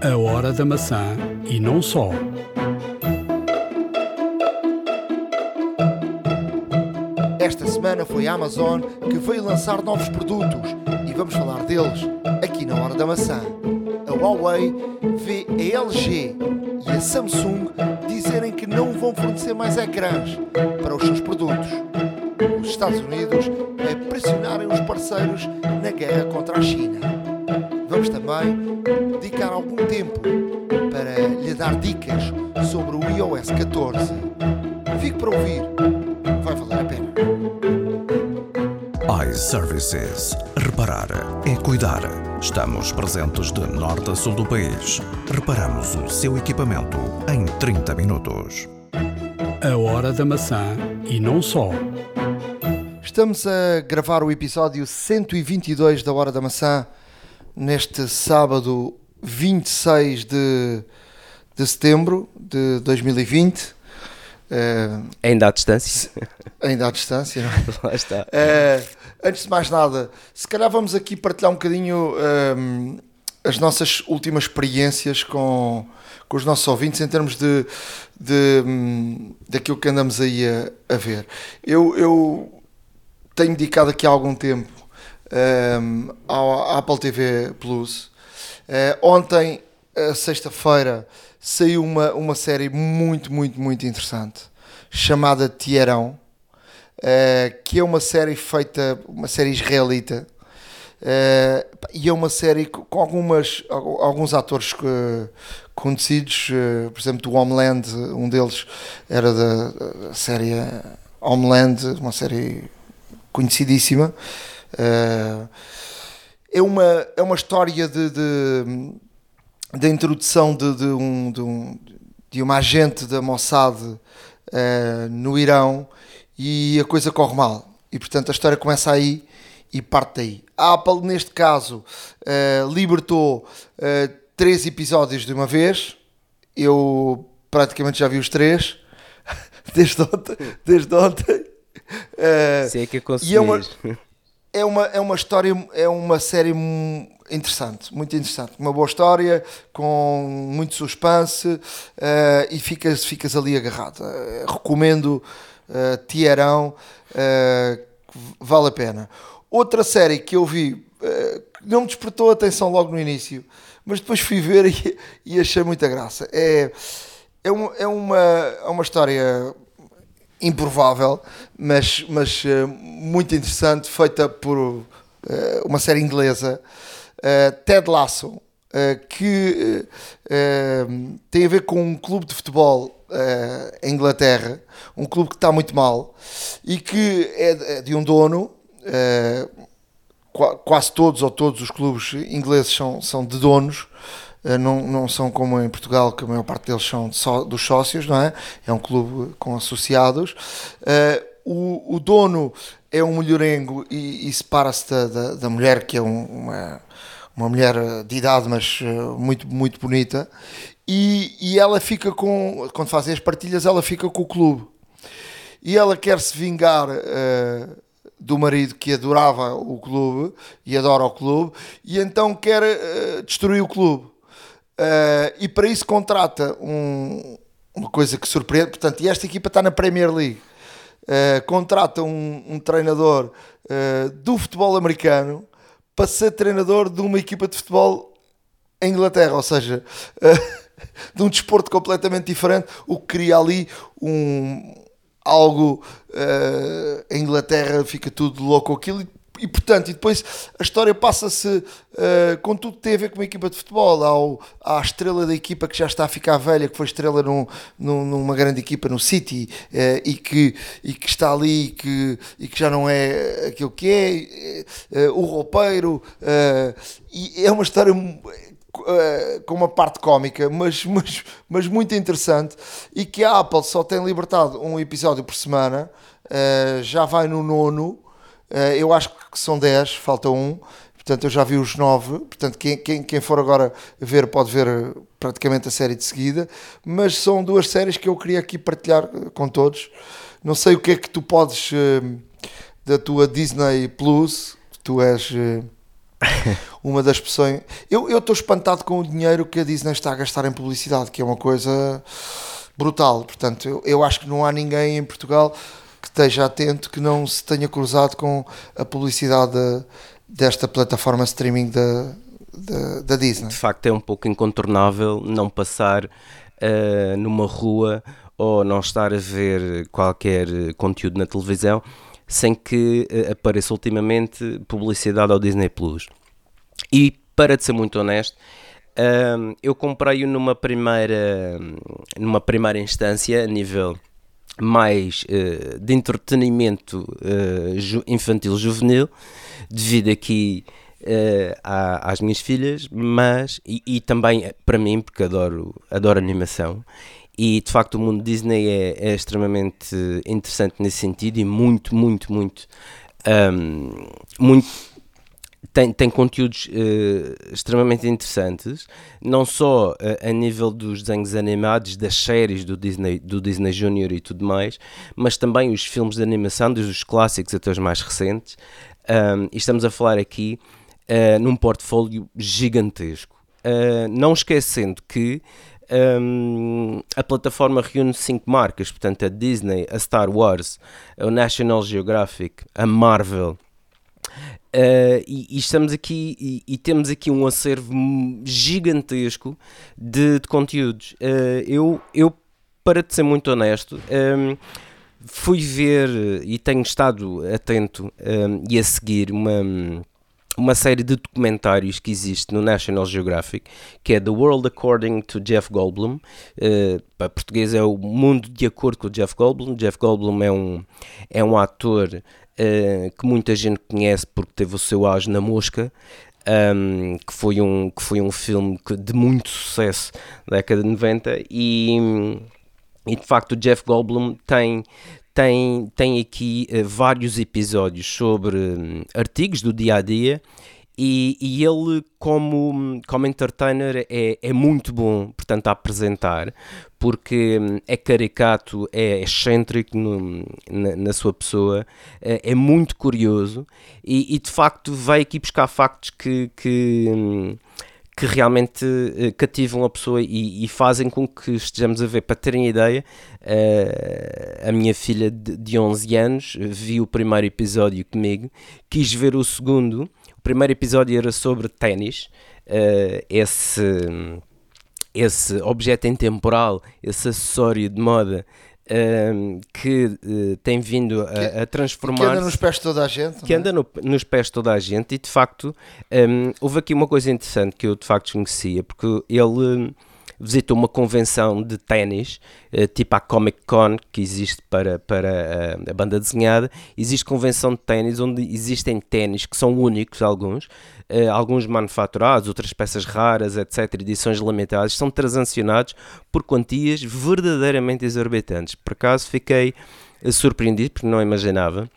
A hora da maçã e não só. Esta semana foi a Amazon que veio lançar novos produtos e vamos falar deles aqui na Hora da Maçã. A Huawei vê a LG e a Samsung dizerem que não vão fornecer mais ecrãs para os seus produtos. Os Estados Unidos a pressionarem os parceiros na guerra contra a China. Vamos também algum tempo para lhe dar dicas sobre o iOS 14. Fique para ouvir, vai valer a pena. iServices. Reparar é cuidar. Estamos presentes de norte a sul do país. Reparamos o seu equipamento em 30 minutos. A hora da maçã e não só. Estamos a gravar o episódio 122 da Hora da Maçã neste sábado 26 de, de setembro de 2020. Eh, Ainda à distância. ainda à distância, é? Lá está. Eh, antes de mais nada, se calhar vamos aqui partilhar um bocadinho ehm, as nossas últimas experiências com, com os nossos ouvintes em termos de, de, hum, daquilo que andamos aí a, a ver. Eu, eu tenho dedicado aqui há algum tempo ehm, ao à Apple TV Plus. Eh, ontem, eh, sexta-feira, saiu uma, uma série muito, muito, muito interessante chamada Tierão. Uh, que é uma série feita, uma série israelita, e é uma série co- com algumas, al- alguns atores uh, conhecidos, por exemplo, do Homeland, um deles era da, da série Homeland, uma série conhecidíssima. Uh, é, uma, é uma história de, de, da introdução de, de um, de, um, de uma agente da Mossad eh, no Irão e a coisa corre mal. E portanto a história começa aí e parte daí. A Apple, neste caso, eh, libertou eh, três episódios de uma vez. Eu praticamente já vi os três desde ontem. Desde ontem. Eh, Se é que a e é uma-. É uma, é uma história, é uma série interessante, muito interessante. Uma boa história, com muito suspense eh, e ficas, ficas ali agarrado. Eh, recomendo uh, Tierão, eh, que vale a pena. Outra série que eu vi, não me despertou a atenção logo no início, mas depois fui ver e, e achei muita graça. É, é, um- é uma, é uma história improvável, mas, mas eh, muito interessante, feita por eh, uma série inglesa, eh, Ted Lasso, que tem a ver com um clube de futebol em Inglaterra, um clube que está muito mal e que é de- é um dono. qua- quase todos ou todos os clubes ingleses são, são de donos, não, não são como em Portugal, que a maior parte deles são só- dos sócios, não é? É um clube com associados. Eh, o, o dono é um mulherengo e, e separa-se da, da, da mulher, que é um- uma, uma mulher eh, de idade, mas eh, muito, muito bonita. E, e ela fica com, quando fazem as partilhas, ela fica com o clube e ela quer se vingar eh, do marido que adorava o clube e adora o clube e então quer eh, destruir o clube Eh, e para isso contrata um- uma coisa que surpreende. Portanto e esta equipa está na Premier League. Eh, contrata um, um treinador eh, do futebol americano para ser treinador de uma equipa de futebol em Inglaterra, ou seja, de um desporto completamente diferente, o que cria ali um algo em Inglaterra fica tudo louco aquilo e, e, portanto e depois a história passa-se eh, com tudo que tem a ver com uma equipa de futebol. Ao, à estrela da equipa que já está a ficar velha que foi estrela num, num- numa grande equipa no City eh, e, que, e que está ali e que, e que já não é aquilo que é eh, o roupeiro e é uma história eh, com uma parte cómica, mas, mas, mas muito interessante, e que a Apple só tem libertado um episódio por semana, eh, já vai no nono, eh, eu acho que são 10, falta um, portanto eu já vi os 9, portanto quem, quem, quem for agora ver pode ver eh, praticamente a série de seguida, mas são duas séries que eu queria aqui partilhar eh, com todos. Não sei o que é que tu podes eh, da tua Disney Plus, tu és. uma das pessoas. Eu estou espantado com o dinheiro que a Disney está a gastar em publicidade, que é uma coisa brutal. Portanto, eu, eu acho que não há ninguém em Portugal que esteja atento, que não se tenha cruzado com a publicidade desta plataforma streaming da, da, da, Disney. De facto, é um pouco incontornável não passar uh, numa rua ou não estar a ver qualquer conteúdo na televisão sem que uh, apareça ultimamente publicidade ao Disney Plus. E para de ser muito honesto, uh, eu comprei-o numa primeira, numa primeira instância a nível mais uh, de entretenimento ju infantil juvenil, devido aqui às minhas filhas, mas e, e, também para mim, porque adoro, adoro animação e de facto o mundo Disney é, é extremamente interessante nesse sentido e muito, muito, muito, um, muito tem, tem conteúdos uh, extremamente interessantes, não só uh, a nível dos desenhos animados, das séries do Disney, do Disney Junior e tudo mais, mas também os filmes de animação, desde os clássicos até os mais recentes. Um, e estamos a falar aqui uh, num portfólio gigantesco. não esquecendo que um, a plataforma reúne cinco marcas, portanto a Disney, a Star Wars, a National Geographic, a Marvel. Uh, e, e, estamos aqui e, e, temos aqui um acervo gigantesco de, de conteúdos. Uh, eu, eu, para te ser muito honesto, um, fui ver e tenho estado atento um, e a seguir uma uma série de documentários que existe no National Geographic, que é The World According to Jeff Goldblum. Uh, para português é o Mundo de Acordo com Jeff Goldblum. Jeff Goldblum é um, é um ator uh, que muita gente conhece porque teve o seu auge na Mosca. Um, que, foi um, que foi um filme de muito sucesso na década de 90 e, e de facto o Jeff Goldblum tem, tem, tem aqui uh, vários episódios sobre um, artigos do dia a dia. E, e, ele, como, como entertainer, é, é muito bom, portanto, a apresentar, porque hum, é caricato, é excêntrico no, na, na, sua pessoa, é, é muito curioso e, e, de facto, vai aqui buscar factos que, que, hum, que realmente uh, cativam a pessoa e, e, fazem com que estejamos a ver. Para terem ideia, uh, a minha filha de, de 11 anos viu o primeiro episódio comigo, quis ver o segundo. O primeiro episódio era sobre ténis, uh, esse, esse objeto intemporal, esse acessório de moda um, que uh, tem vindo a, a transformar. Que anda nos pés de toda a gente. Que é? anda no, nos pés de toda a gente, e de facto, um, houve aqui uma coisa interessante que eu de facto conhecia, porque ele visitou uma convenção de ténis, uh, tipo a Comic Con, que existe para, para a, a banda desenhada. Existe convenção de ténis onde existem ténis que são únicos, alguns, uh, alguns manufaturados, outras peças raras, etc., edições limitadas, são transacionados por quantias verdadeiramente exorbitantes. Por acaso fiquei eh, surpreendido porque não imaginava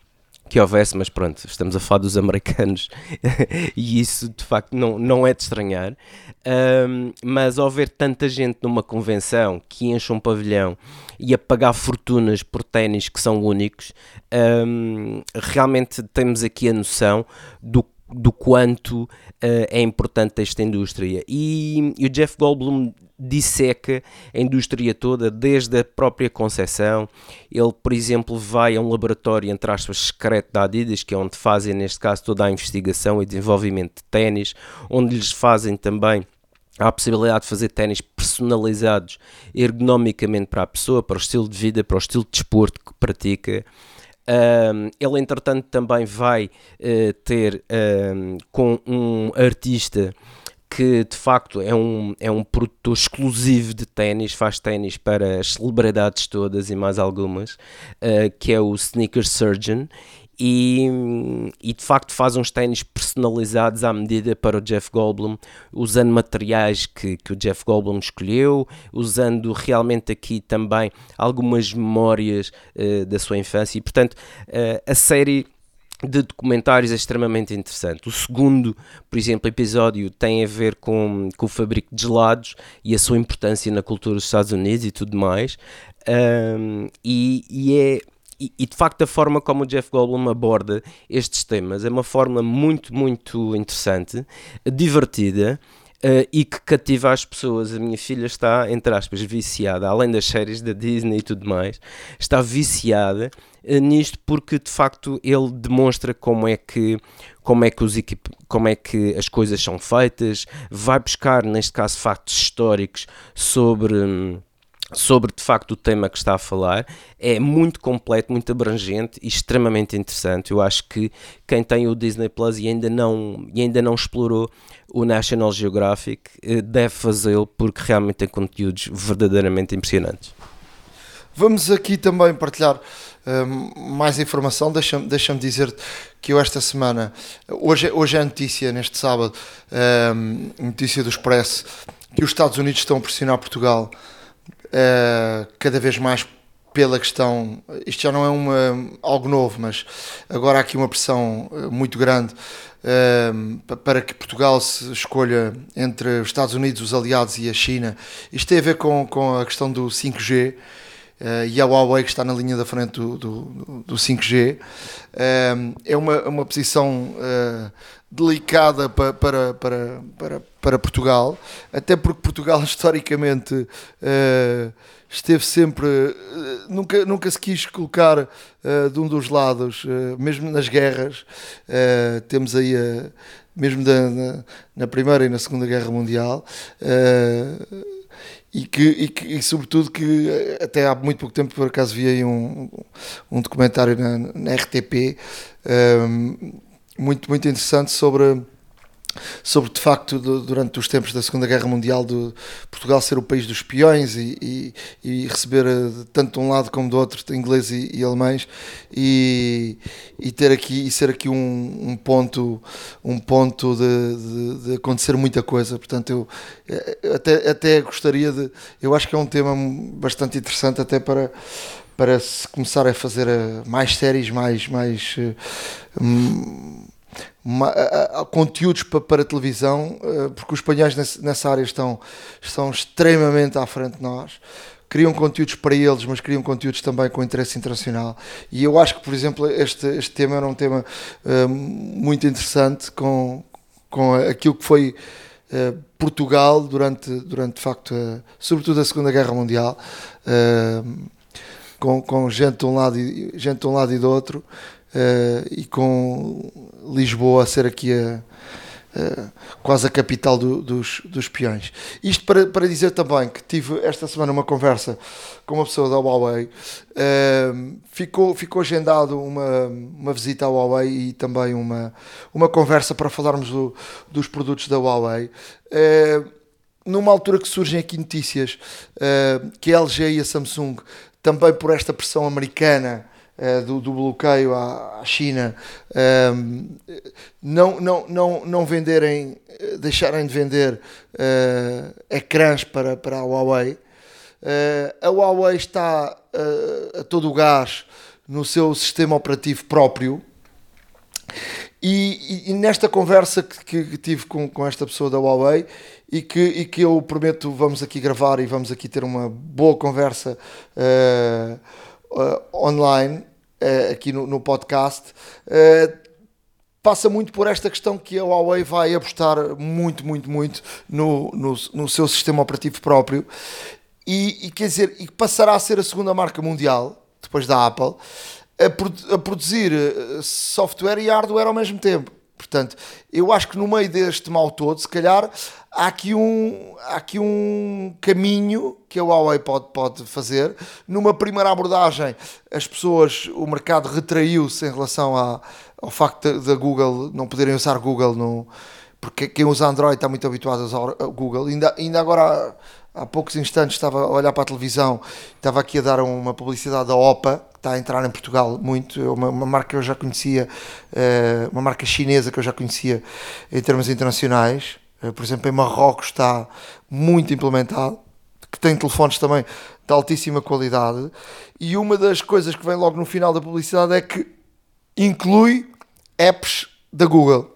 que houvesse, mas pronto, estamos a falar dos americanos e isso de facto não, não é de estranhar. Um, mas ao ver tanta gente numa convenção que enche um pavilhão e a pagar fortunas por ténis que são únicos, um, realmente temos aqui a noção do do quanto uh, é importante esta indústria. E, e, o Jeff Goldblum disseca a indústria toda, desde a própria concepção. Ele, por exemplo, vai a um laboratório, entre aspas, secreto da Adidas, que é onde fazem, neste caso, toda a investigação e desenvolvimento de ténis, onde lhes fazem também a possibilidade de fazer ténis personalizados ergonomicamente para a pessoa, para o estilo de vida, para o estilo de desporto que pratica. Um, ele, entretanto, também vai uh, ter um, com um artista que de facto é um, é um produtor exclusivo de ténis, faz ténis para as celebridades todas e mais algumas, uh, que é o Sneaker Surgeon. E, e, de facto faz uns ténis personalizados à medida para o Jeff Goldblum, usando materiais que, que o Jeff Goldblum escolheu, usando realmente aqui também algumas memórias uh, da sua infância. E portanto, uh, a série de documentários é extremamente interessante. O segundo, por exemplo, episódio tem a ver com, com o fabrico de gelados e a sua importância na cultura dos Estados Unidos e tudo mais. Um, e, e, é, e, de facto a forma como o Jeff Goldblum aborda estes temas é uma forma muito, muito interessante, divertida. Uh, e que cativa as pessoas. A minha filha está, entre aspas, viciada, além das séries da Disney e tudo mais, está viciada uh, nisto porque de facto ele demonstra como é que como é que os equip... como é que as coisas são feitas, vai buscar neste caso factos históricos sobre hum, sobre de facto o tema que está a falar. É muito completo, muito abrangente e extremamente interessante. Eu acho que quem tem o Disney Plus e ainda não, e ainda não explorou o National Geographic eh, deve fazê-lo porque realmente tem conteúdos verdadeiramente impressionantes. Vamos aqui também partilhar um, mais informação. Deixa-me deixa dizer que eu esta semana, hoje, hoje é notícia, neste sábado, um, notícia do Expresso, que os Estados Unidos estão a pressionar Portugal uh, cada vez mais pela questão, isto já não é uma, algo novo, mas agora há aqui uma pressão eh, muito grande uh, para que Portugal se escolha entre os Estados Unidos, os aliados e a China. Isto tem a ver com, com a questão do 5G. Uh, e a Huawei que está na linha da frente do, do, do 5G. Uh, é uma, uma posição delicada para, para, para, para, para Portugal, até porque Portugal historicamente uh, esteve sempre, uh, nunca, nunca se quis colocar uh, de um dos lados, mesmo nas guerras, temos aí mesmo da, na, na, Primeira e na Segunda Guerra Mundial. E, que, e, que, e sobretudo que até há muito pouco tempo por acaso vi aí um, um documentário na, na RTP muito, muito interessante sobre sobre de facto durante os tempos da Segunda Guerra Mundial de Portugal ser o país dos espiões e, e, e, receber eh, tanto de um lado como do outro ingleses e, e alemães e, e, ter aqui e ser aqui um, um ponto um ponto de, de, de, acontecer muita coisa. Portanto eu eh, até, até gostaria de eu acho que é um tema bastante interessante até para para se começar a fazer eh, mais séries mais mais hum, uma, a, a, conteúdos para, para televisão, uh, porque os espanhóis nesse, nessa área estão, estão extremamente à frente de nós. Criam conteúdos para eles, mas criam conteúdos também com interesse internacional. E eu acho que, por exemplo, este, este tema era um tema uh, muito interessante com, com aquilo que foi uh, Portugal durante, durante de facto, sobretudo a Segunda Guerra Mundial, com, com gente, de um lado e, gente de um lado e do outro uh, e com Lisboa a ser aqui a, quase a capital do, dos, dos peões. Isto para, para dizer também que tive esta semana uma conversa com uma pessoa da Huawei, uh, ficou, ficou agendado uma, uma visita à Huawei e também uma, uma conversa para falarmos do, dos produtos da Huawei numa altura que surgem aqui notícias uh, que a LG e a Samsung, também por esta pressão americana, do, do, bloqueio à, à China um, ehm, não, não, não, não venderem, eh, deixarem de vender uh, ecrãs para, para a Huawei. Uh, a Huawei está a todo o gás no seu sistema operativo próprio. E, e, e nesta conversa que, que, tive com, com esta pessoa da Huawei e que, e que eu prometo vamos aqui gravar e vamos aqui ter uma boa conversa uh, online, uh, aqui no, no podcast, uh, passa muito por esta questão que a Huawei vai apostar muito, muito, muito no, no, no seu sistema operativo próprio e, e, quer dizer, e passará a ser a segunda marca mundial, depois da Apple, a, a produzir software e hardware ao mesmo tempo. Portanto, eu acho que no meio deste mal todo, se calhar há aqui um, há aqui um caminho que a Huawei pode, pode fazer. Numa primeira abordagem, as pessoas, o mercado retraiu-se em relação a, ao facto da Google não poderem usar Google no. Porque quem usa Android está muito habituado a usar Google. Ainda, ainda agora, há poucos instantes, estava a olhar para a televisão, estava aqui a dar uma publicidade da OPA, está a entrar em Portugal muito, é uma, uma marca que eu já conhecia, uh, uma marca chinesa que eu já conhecia em termos internacionais, por exemplo em Marrocos está muito implementado, que tem telefones também de altíssima qualidade, e uma das coisas que vem logo no final da publicidade é que inclui apps da Google.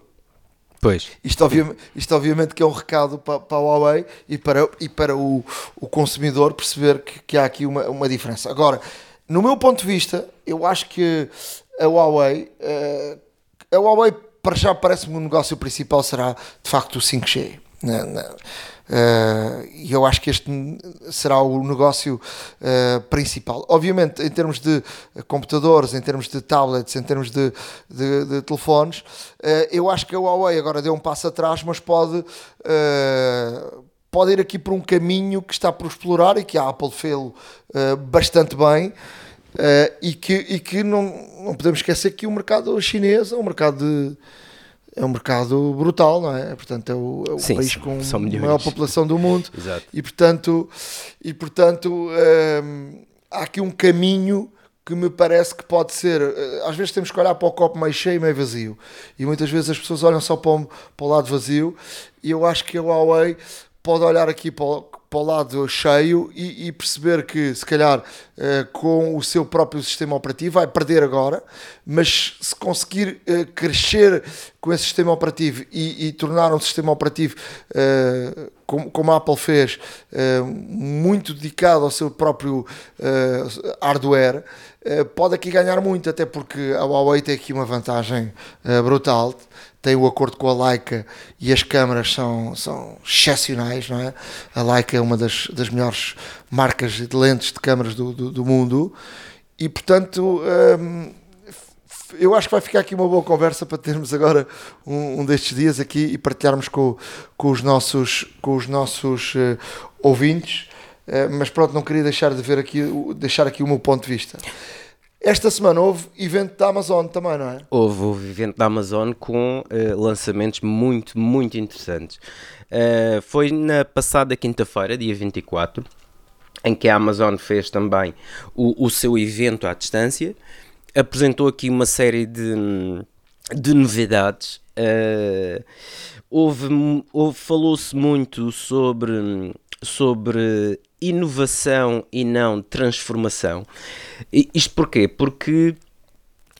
Pois. Isto, obviamente, isto obviamente que é um recado para, para a Huawei e para, e para o, o consumidor perceber que, que há aqui uma, uma diferença. Agora, no meu ponto de vista, eu acho que a Huawei, uh, a Huawei para já parece-me o negócio principal será de facto o 5G. Né, né? Uh, e eu acho que este será o negócio uh, principal. Obviamente, em termos de computadores, em termos de tablets, em termos de, de, de telefones, uh, eu acho que a Huawei agora deu um passo atrás, mas pode, pode ir aqui por um caminho que está por explorar e que a Apple fez bastante bem. E que, e que não, não podemos esquecer que o mercado chinês é um mercado de é um mercado brutal, não é? Portanto, é o, é o sim, país com a maior população do mundo. E portanto, e, portanto hum, há aqui um caminho que me parece que pode ser. Eh, às vezes temos que olhar para o copo meio cheio e meio vazio. E muitas vezes as pessoas olham só para o, para o lado vazio. E eu acho que a Huawei pode olhar aqui para o, para o lado cheio e, e perceber que, se calhar, uh, com o seu próprio sistema operativo, vai perder agora, mas se conseguir uh, crescer com esse sistema operativo e, e tornar um sistema operativo, uh, como, como, a Apple fez, muito dedicado ao seu próprio hardware, pode aqui ganhar muito, até porque a Huawei tem aqui uma vantagem brutal tem o acordo com a Leica e as câmaras são, são excepcionais, não é? A Leica é uma das, das melhores marcas de lentes de câmaras do, do, do mundo e, portanto, hum, eu acho que vai ficar aqui uma boa conversa para termos agora um, um destes dias aqui e partilharmos com, com os nossos, com os nossos uh, ouvintes. Uh, mas pronto, não queria deixar de ver aqui, deixar aqui o meu ponto de vista. Esta semana houve evento da Amazon também, não é? Houve, houve evento da Amazon com uh, lançamentos muito, muito interessantes. Uh, foi na passada quinta-feira, dia 24, em que a Amazon fez também o, o seu evento à distância. Apresentou aqui uma série de, de novidades. Uh, houve, houve falou-se muito sobre sobre inovação e não transformação. Isto porquê? Porque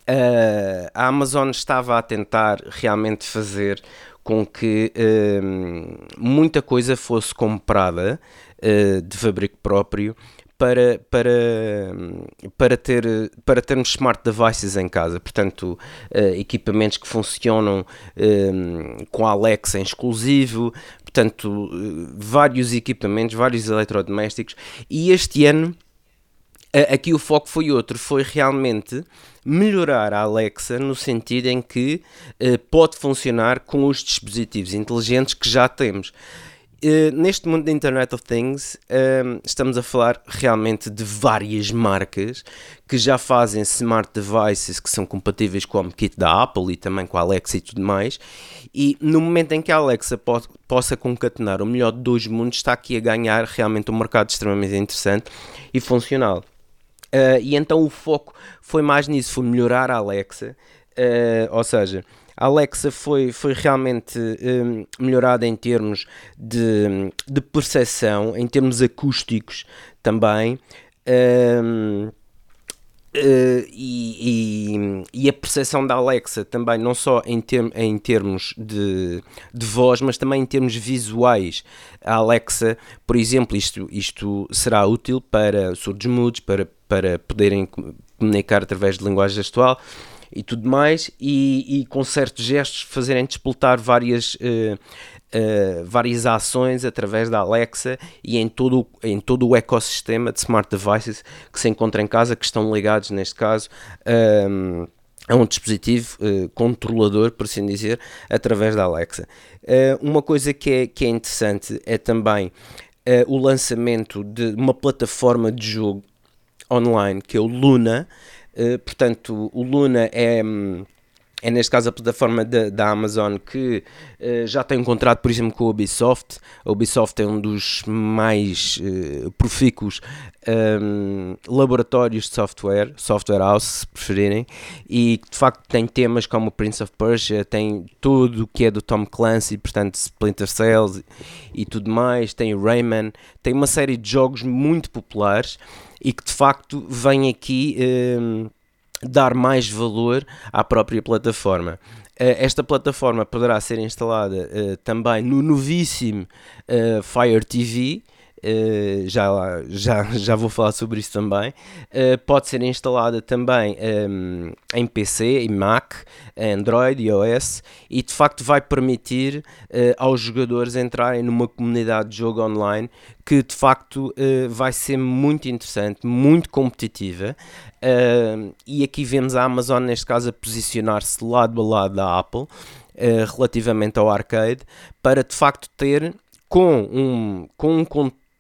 uh, a Amazon estava a tentar realmente fazer com que uh, muita coisa fosse comprada uh, de fabrico próprio para, para, para, ter, para termos smart devices em casa, portanto, uh, equipamentos que funcionam uh, com a Alexa em exclusivo, portanto, uh, vários equipamentos, vários eletrodomésticos, e este ano aqui o foco foi outro, foi realmente melhorar a Alexa no sentido em que pode funcionar com os dispositivos inteligentes que já temos. Uh, neste mundo da Internet of Things, uh, estamos a falar realmente de várias marcas que já fazem smart devices que são compatíveis com o HomeKit da Apple e também com a Alexa e tudo mais. E no momento em que a Alexa po possa concatenar o melhor de dois mundos, está aqui a ganhar realmente um mercado extremamente interessante e funcional. Uh, e então o foco foi mais nisso, foi melhorar a Alexa, ou seja, a Alexa foi, foi realmente um, melhorada em termos de, de percepção, em termos acústicos também. Um, Uh, e, e, e, a percepção da Alexa também, não só em, term, em termos de, de voz, mas também em termos visuais. A Alexa, por exemplo, isto, isto será útil para surdos mudos, para, para poderem comunicar através de linguagem gestual e tudo mais, e, e com certos gestos fazerem despoltar várias, uh, uh, várias ações através da Alexa e em todo, em todo o ecossistema de smart devices que se encontra em casa, que estão ligados, neste caso, um, ehm, a um dispositivo uh, controlador, por assim dizer, através da Alexa. uma coisa que é, que é interessante é também o lançamento de uma plataforma de jogo online que é o Luna, eh, portanto, o Luna é é neste caso a plataforma da Amazon que uh, já tem um contrato, por exemplo, com a Ubisoft. A Ubisoft é um dos mais uh, profícuos um, laboratórios de software, software house, se preferirem, e de facto tem temas como Prince of Persia, tem tudo o que é do Tom Clancy, portanto Splinter Cells e, e tudo mais, tem Rayman, tem uma série de jogos muito populares e que de facto vem aqui um, dar mais valor à própria plataforma. Uh, esta plataforma poderá ser instalada uh, também no novíssimo uh, Fire TV. Uh, já, já, já vou falar sobre isso também. Uh, pode ser instalada também um, em PC, em Mac, Android, iOS e de facto vai permitir uh, aos jogadores entrarem numa comunidade de jogo online que de facto vai ser muito interessante, muito competitiva. e aqui vemos a Amazon, neste caso, a posicionar-se lado a lado da Apple. relativamente ao arcade, para de facto ter com um, com um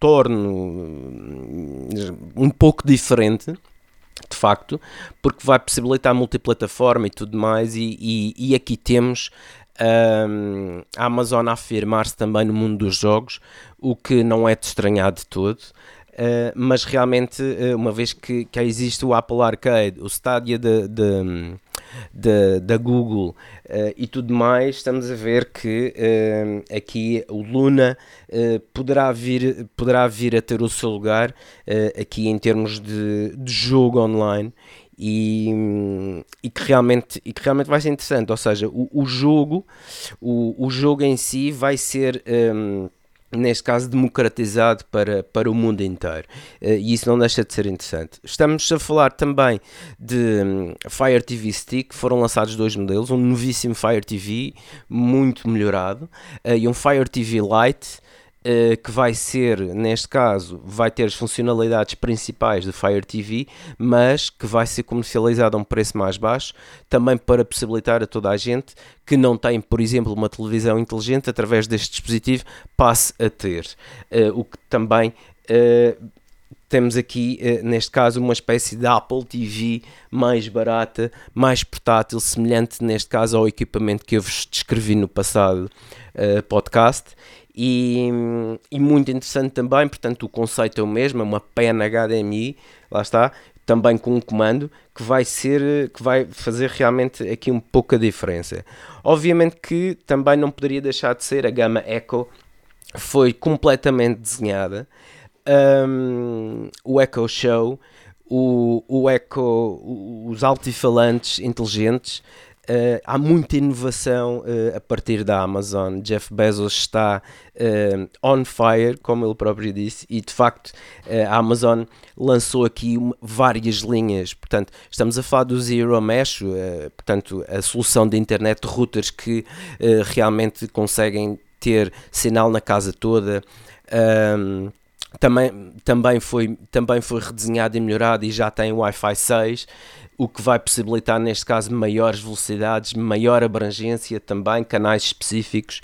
hum, um pouco diferente, de facto, porque vai possibilitar multiplataforma e tudo mais, e, e, e aqui temos um, a Amazon a afirmar-se também no mundo dos jogos, o que não é de estranhar de todo. Uh, mas realmente, uh, uma vez que, que existe o Apple Arcade, o Stadia da Google uh, e tudo mais, estamos a ver que aqui o Luna poderá, vir, poderá vir a ter o seu lugar aqui em termos de, de jogo online. E, e, que realmente, e que realmente vai ser interessante, ou seja, o, o jogo o, o jogo em si vai ser um, neste caso democratizado para, para o mundo inteiro uh, e isso não deixa de ser interessante. Estamos a falar também de um, Fire TV Stick, foram lançados dois modelos, um novíssimo Fire TV muito melhorado uh, e um Fire TV Lite que vai ser, neste caso, vai ter as funcionalidades principais do Fire TV, mas que vai ser comercializado a um preço mais baixo, também para possibilitar a toda a gente que não tem, por exemplo, uma televisão inteligente, através deste dispositivo, passe a ter. Uh, o que também. Uh, temos aqui, neste caso, uma espécie de Apple TV mais barata, mais portátil, semelhante, neste caso, ao equipamento que eu vos descrevi no passado podcast e, e, muito interessante também, portanto o conceito é o mesmo, é uma pena HDMI, lá está, também com um comando que vai ser, que vai fazer realmente aqui um pouco a diferença. Obviamente que também não poderia deixar de ser a gama Echo, foi completamente desenhada. Um, o Echo Show, o, o Echo, os altifalantes inteligentes, Uh, há muita inovação uh, a partir da Amazon. Jeff Bezos está uh, on fire, como ele próprio disse, e de facto a Amazon lançou aqui uma, várias linhas. Portanto, estamos a falar do Zero Mesh, portanto, a solução de internet de routers que realmente conseguem ter sinal na casa toda. Um, também, também, foi, também foi redesenhado e melhorado e já tem Wi-Fi 6 o que vai possibilitar, neste caso, maiores velocidades, maior abrangência também, canais específicos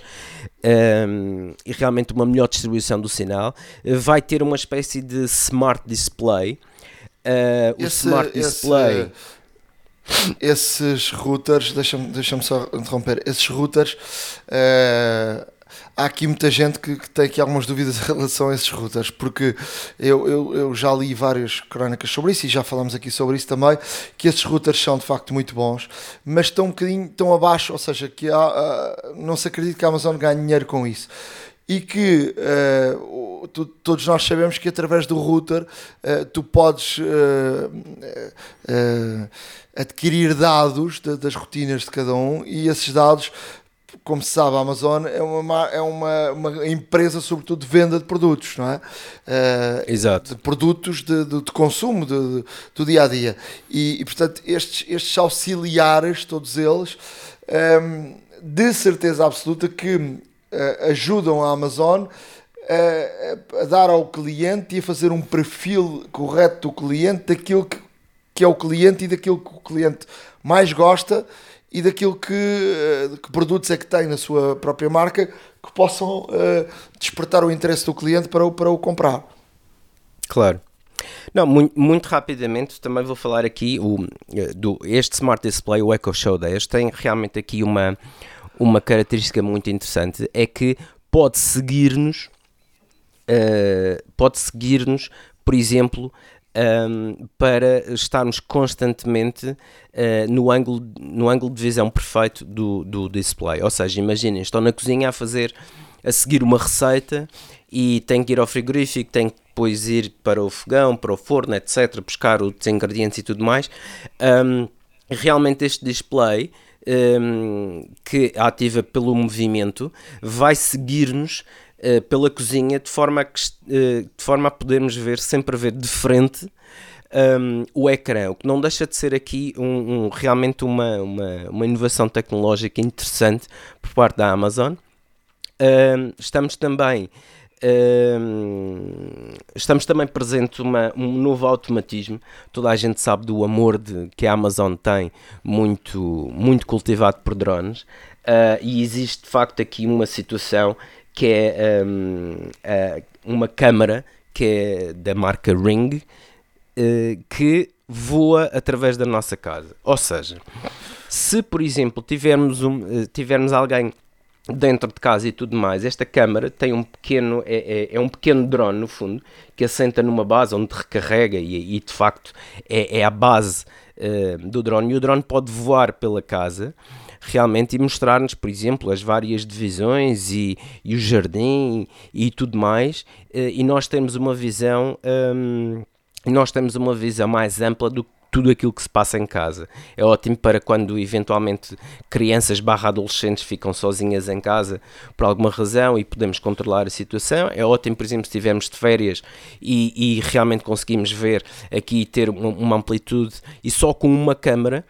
um, e realmente uma melhor distribuição do sinal. Vai ter uma espécie de smart display. Uh, o esse, smart display. Esse, esses routers, deixa-me deixa só interromper, esses routers uh, há aqui muita gente que, que, tem aqui algumas dúvidas em relação a esses routers, porque eu, eu, eu, já li várias crónicas sobre isso e já falamos aqui sobre isso também, que esses routers são de facto muito bons, mas estão um bocadinho tão abaixo, ou seja, que há, não se acredita que a Amazon ganhe dinheiro com isso. E que uh, tu, todos nós sabemos que através do router uh, tu podes uh, adquirir dados de, das rotinas de cada um e esses dados como se sabe, a Amazon é uma, é uma, uma empresa, sobretudo, de venda de produtos, não é? Uh, Exato. De produtos de, de, de consumo de, de, do dia a dia. E, e, portanto, estes, estes auxiliares, todos eles, um, ehm, de certeza absoluta que uh, ajudam a Amazon uh, a dar ao cliente e a fazer um perfil correto do cliente daquilo que, que é o cliente e daquilo que o cliente mais gosta e daquilo que, eh, que produtos é que tem na sua própria marca que possam uh, despertar o interesse do cliente para o, para o comprar. Claro. Não, muito, muito rapidamente também vou falar aqui o, eh, do, este Smart Display, o Echo Show 10, tem realmente aqui uma, uma característica muito interessante, é que pode seguir-nos, uh, pode seguir-nos, por exemplo, um, para estarmos constantemente uh, no, ângulo, no ângulo de visão perfeito do, do display. Ou seja, imaginem, estão na cozinha a fazer, a seguir uma receita e têm que ir ao frigorífico, têm que depois ir para o fogão, para o forno, etc., buscar os ingredientes e tudo mais. Um, realmente este display um, que ativa pelo movimento vai seguir-nos uh, pela cozinha de forma, a que, uh, de forma a podermos ver, sempre ver de frente um, o ecrã, o que não deixa de ser aqui um, um, realmente uma, uma, uma, inovação tecnológica interessante por parte da Amazon. Um, estamos também estamos também presente uma, um novo automatismo. Toda a gente sabe do amor de, que a Amazon tem, muito, muito cultivado por drones, uh, e existe de facto aqui uma situação que é um, uma câmara que é da marca Ring uh, que voa através da nossa casa. Ou seja, se por exemplo tivermos, um, tivermos alguém dentro de casa e tudo mais, esta câmara tem um pequeno, é, é, é, um pequeno drone no fundo, que assenta numa base onde recarrega e, e de facto é, é a base uh, do drone e o drone pode voar pela casa realmente e mostrar-nos, por exemplo, as várias divisões e, e o jardim e, tudo mais uh, e nós temos uma visão um, nós temos uma visão mais ampla do tudo aquilo que se passa em casa. É ótimo para quando eventualmente crianças barra adolescentes ficam sozinhas em casa por alguma razão e podemos controlar a situação. É ótimo, por exemplo, se estivermos de férias e, e realmente conseguimos ver aqui ter uma, uma amplitude e só com uma câmera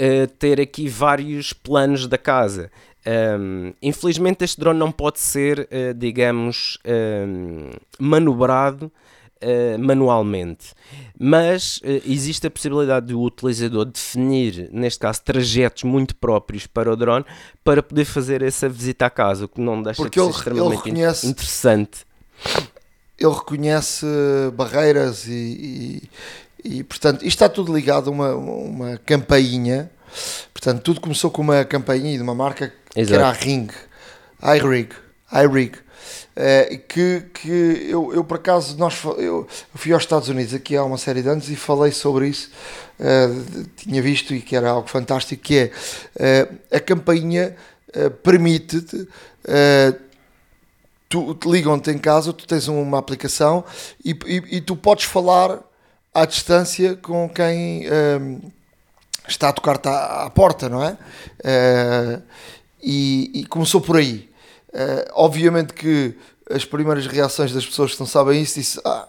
uh, ter aqui vários planos da casa. Um, infelizmente este drone não pode ser, uh, digamos, um, manobrado uh, manualmente. Mas uh, existe a possibilidade do utilizador definir, neste caso, trajetos muito próprios para o drone para poder fazer essa visita à casa, o que não deixa Porque de ser ele, extremamente ele reconhece, interessante. Ele reconhece barreiras e, e, portanto, isto está tudo ligado a uma, uma campainha. Portanto, tudo começou com uma campainha de uma marca Exato. que era a Ring, iRig, iRig Uh, que, que eu, eu por acaso nós eu, fui aos Estados Unidos aqui há uma série de anos e falei sobre isso uh, tinha visto e que era algo fantástico que é uh, a campainha permite-te tu te ligam-te em casa tu tens uma aplicação e, e, e, tu podes falar à distância com quem está a tocar-te à, à, porta não é e, e começou por aí Uh, obviamente que as primeiras reações das pessoas que não sabem isso disse ah,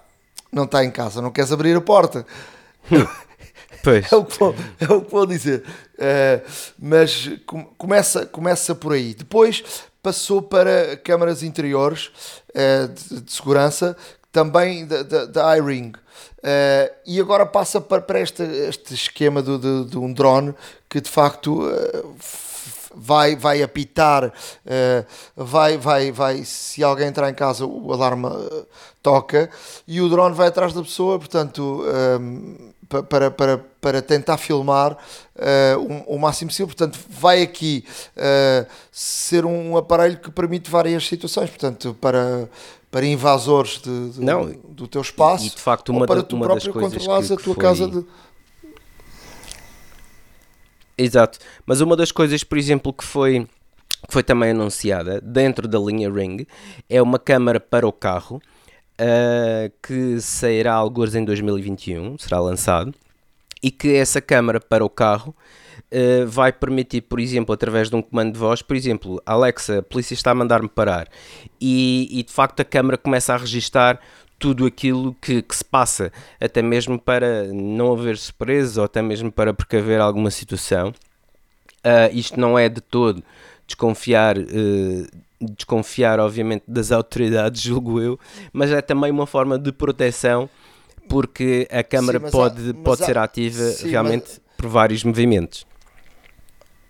não está em casa, não queres abrir a porta. Pois. é, o que vou, é o que vou dizer. Uh, mas com, começa, começa por aí. Depois passou para câmaras interiores uh, de, de, segurança, também da, da, da iRing. Uh, e agora passa para, para este, este esquema de, de, de um drone que de facto vai, vai apitar, uh, vai, vai, vai, se alguém entrar em casa, o alarme uh, toca e o drone vai atrás da pessoa, portanto, ehm, para, para, para tentar filmar uh, o, o, máximo possível. Portanto, vai aqui ser um aparelho que permite várias situações, portanto, para para invasores de, de, Não, do teu espaço e, de facto uma, para tu uma próprio controlares a tua foi... casa de Exato, mas uma das coisas, por exemplo, que foi, que foi também anunciada dentro da linha Ring é uma câmara para o carro uh, que sairá alguns em 2021, será lançado, e que essa câmara para o carro uh, vai permitir, por exemplo, através de um comando de voz, por exemplo, Alexa, a polícia está a mandar-me parar, e, e de facto a câmara começa a registar tudo aquilo que, que, se passa, até mesmo para não haver surpresas ou até mesmo para precaver alguma situação. Uh, isto não é de todo desconfiar, uh, desconfiar, obviamente, das autoridades, julgo eu, mas é também uma forma de proteção, porque a câmara sim, pode, há, pode ser ativa sim, realmente mas... por vários movimentos.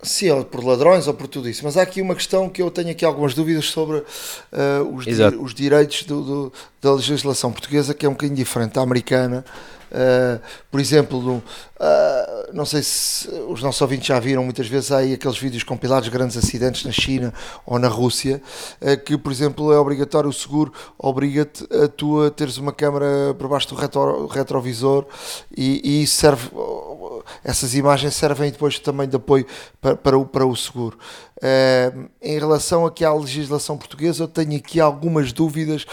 Sim, ou por ladrões ou por tudo isso. Mas há aqui uma questão que eu tenho aqui algumas dúvidas sobre uh, os, di os, direitos do, do, da legislação portuguesa, que é um bocadinho diferente da americana. Uh, por exemplo, uh, não sei se os nossos ouvintes já viram muitas vezes aí aqueles vídeos compilados de grandes acidentes na China ou na Rússia, que por exemplo é obrigatório o seguro, obriga-te a tu a teres uma câmera por baixo do retro, retrovisor e, e serve essas imagens servem depois também de apoio para, para, o, para o seguro. Em relação aqui à legislação portuguesa, eu tenho aqui algumas dúvidas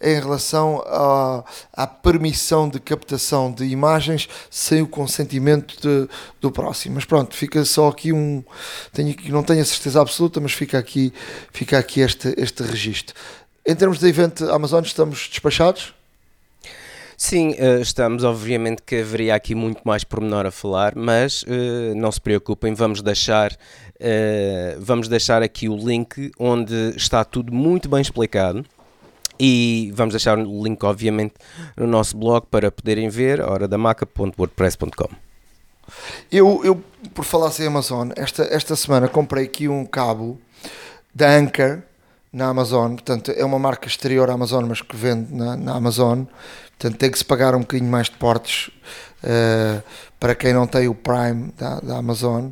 em relação à, à permissão de captação de imagens sem o consentimento de, do próximo. Mas pronto, fica só aqui um. Tenho, não tenho a certeza absoluta, mas fica aqui, fica aqui este, este registro. Em termos de evento Amazon, estamos despachados? Sim, eh, estamos. Obviamente que haveria aqui muito mais pormenor a falar, mas eh, não se preocupem, vamos deixar, eh, vamos deixar aqui o link onde está tudo muito bem explicado. E vamos deixar o link, obviamente, no nosso blog para poderem ver, horadamaca.wordpress.com. Eu, eu, por falar sem Amazon, esta, esta semana comprei aqui um cabo da Anchor na Amazon, portanto é uma marca exterior à Amazon, mas que vende na, na Amazon, portanto tem que se pagar um bocadinho mais de portes uh, para quem não tem o Prime da, da Amazon.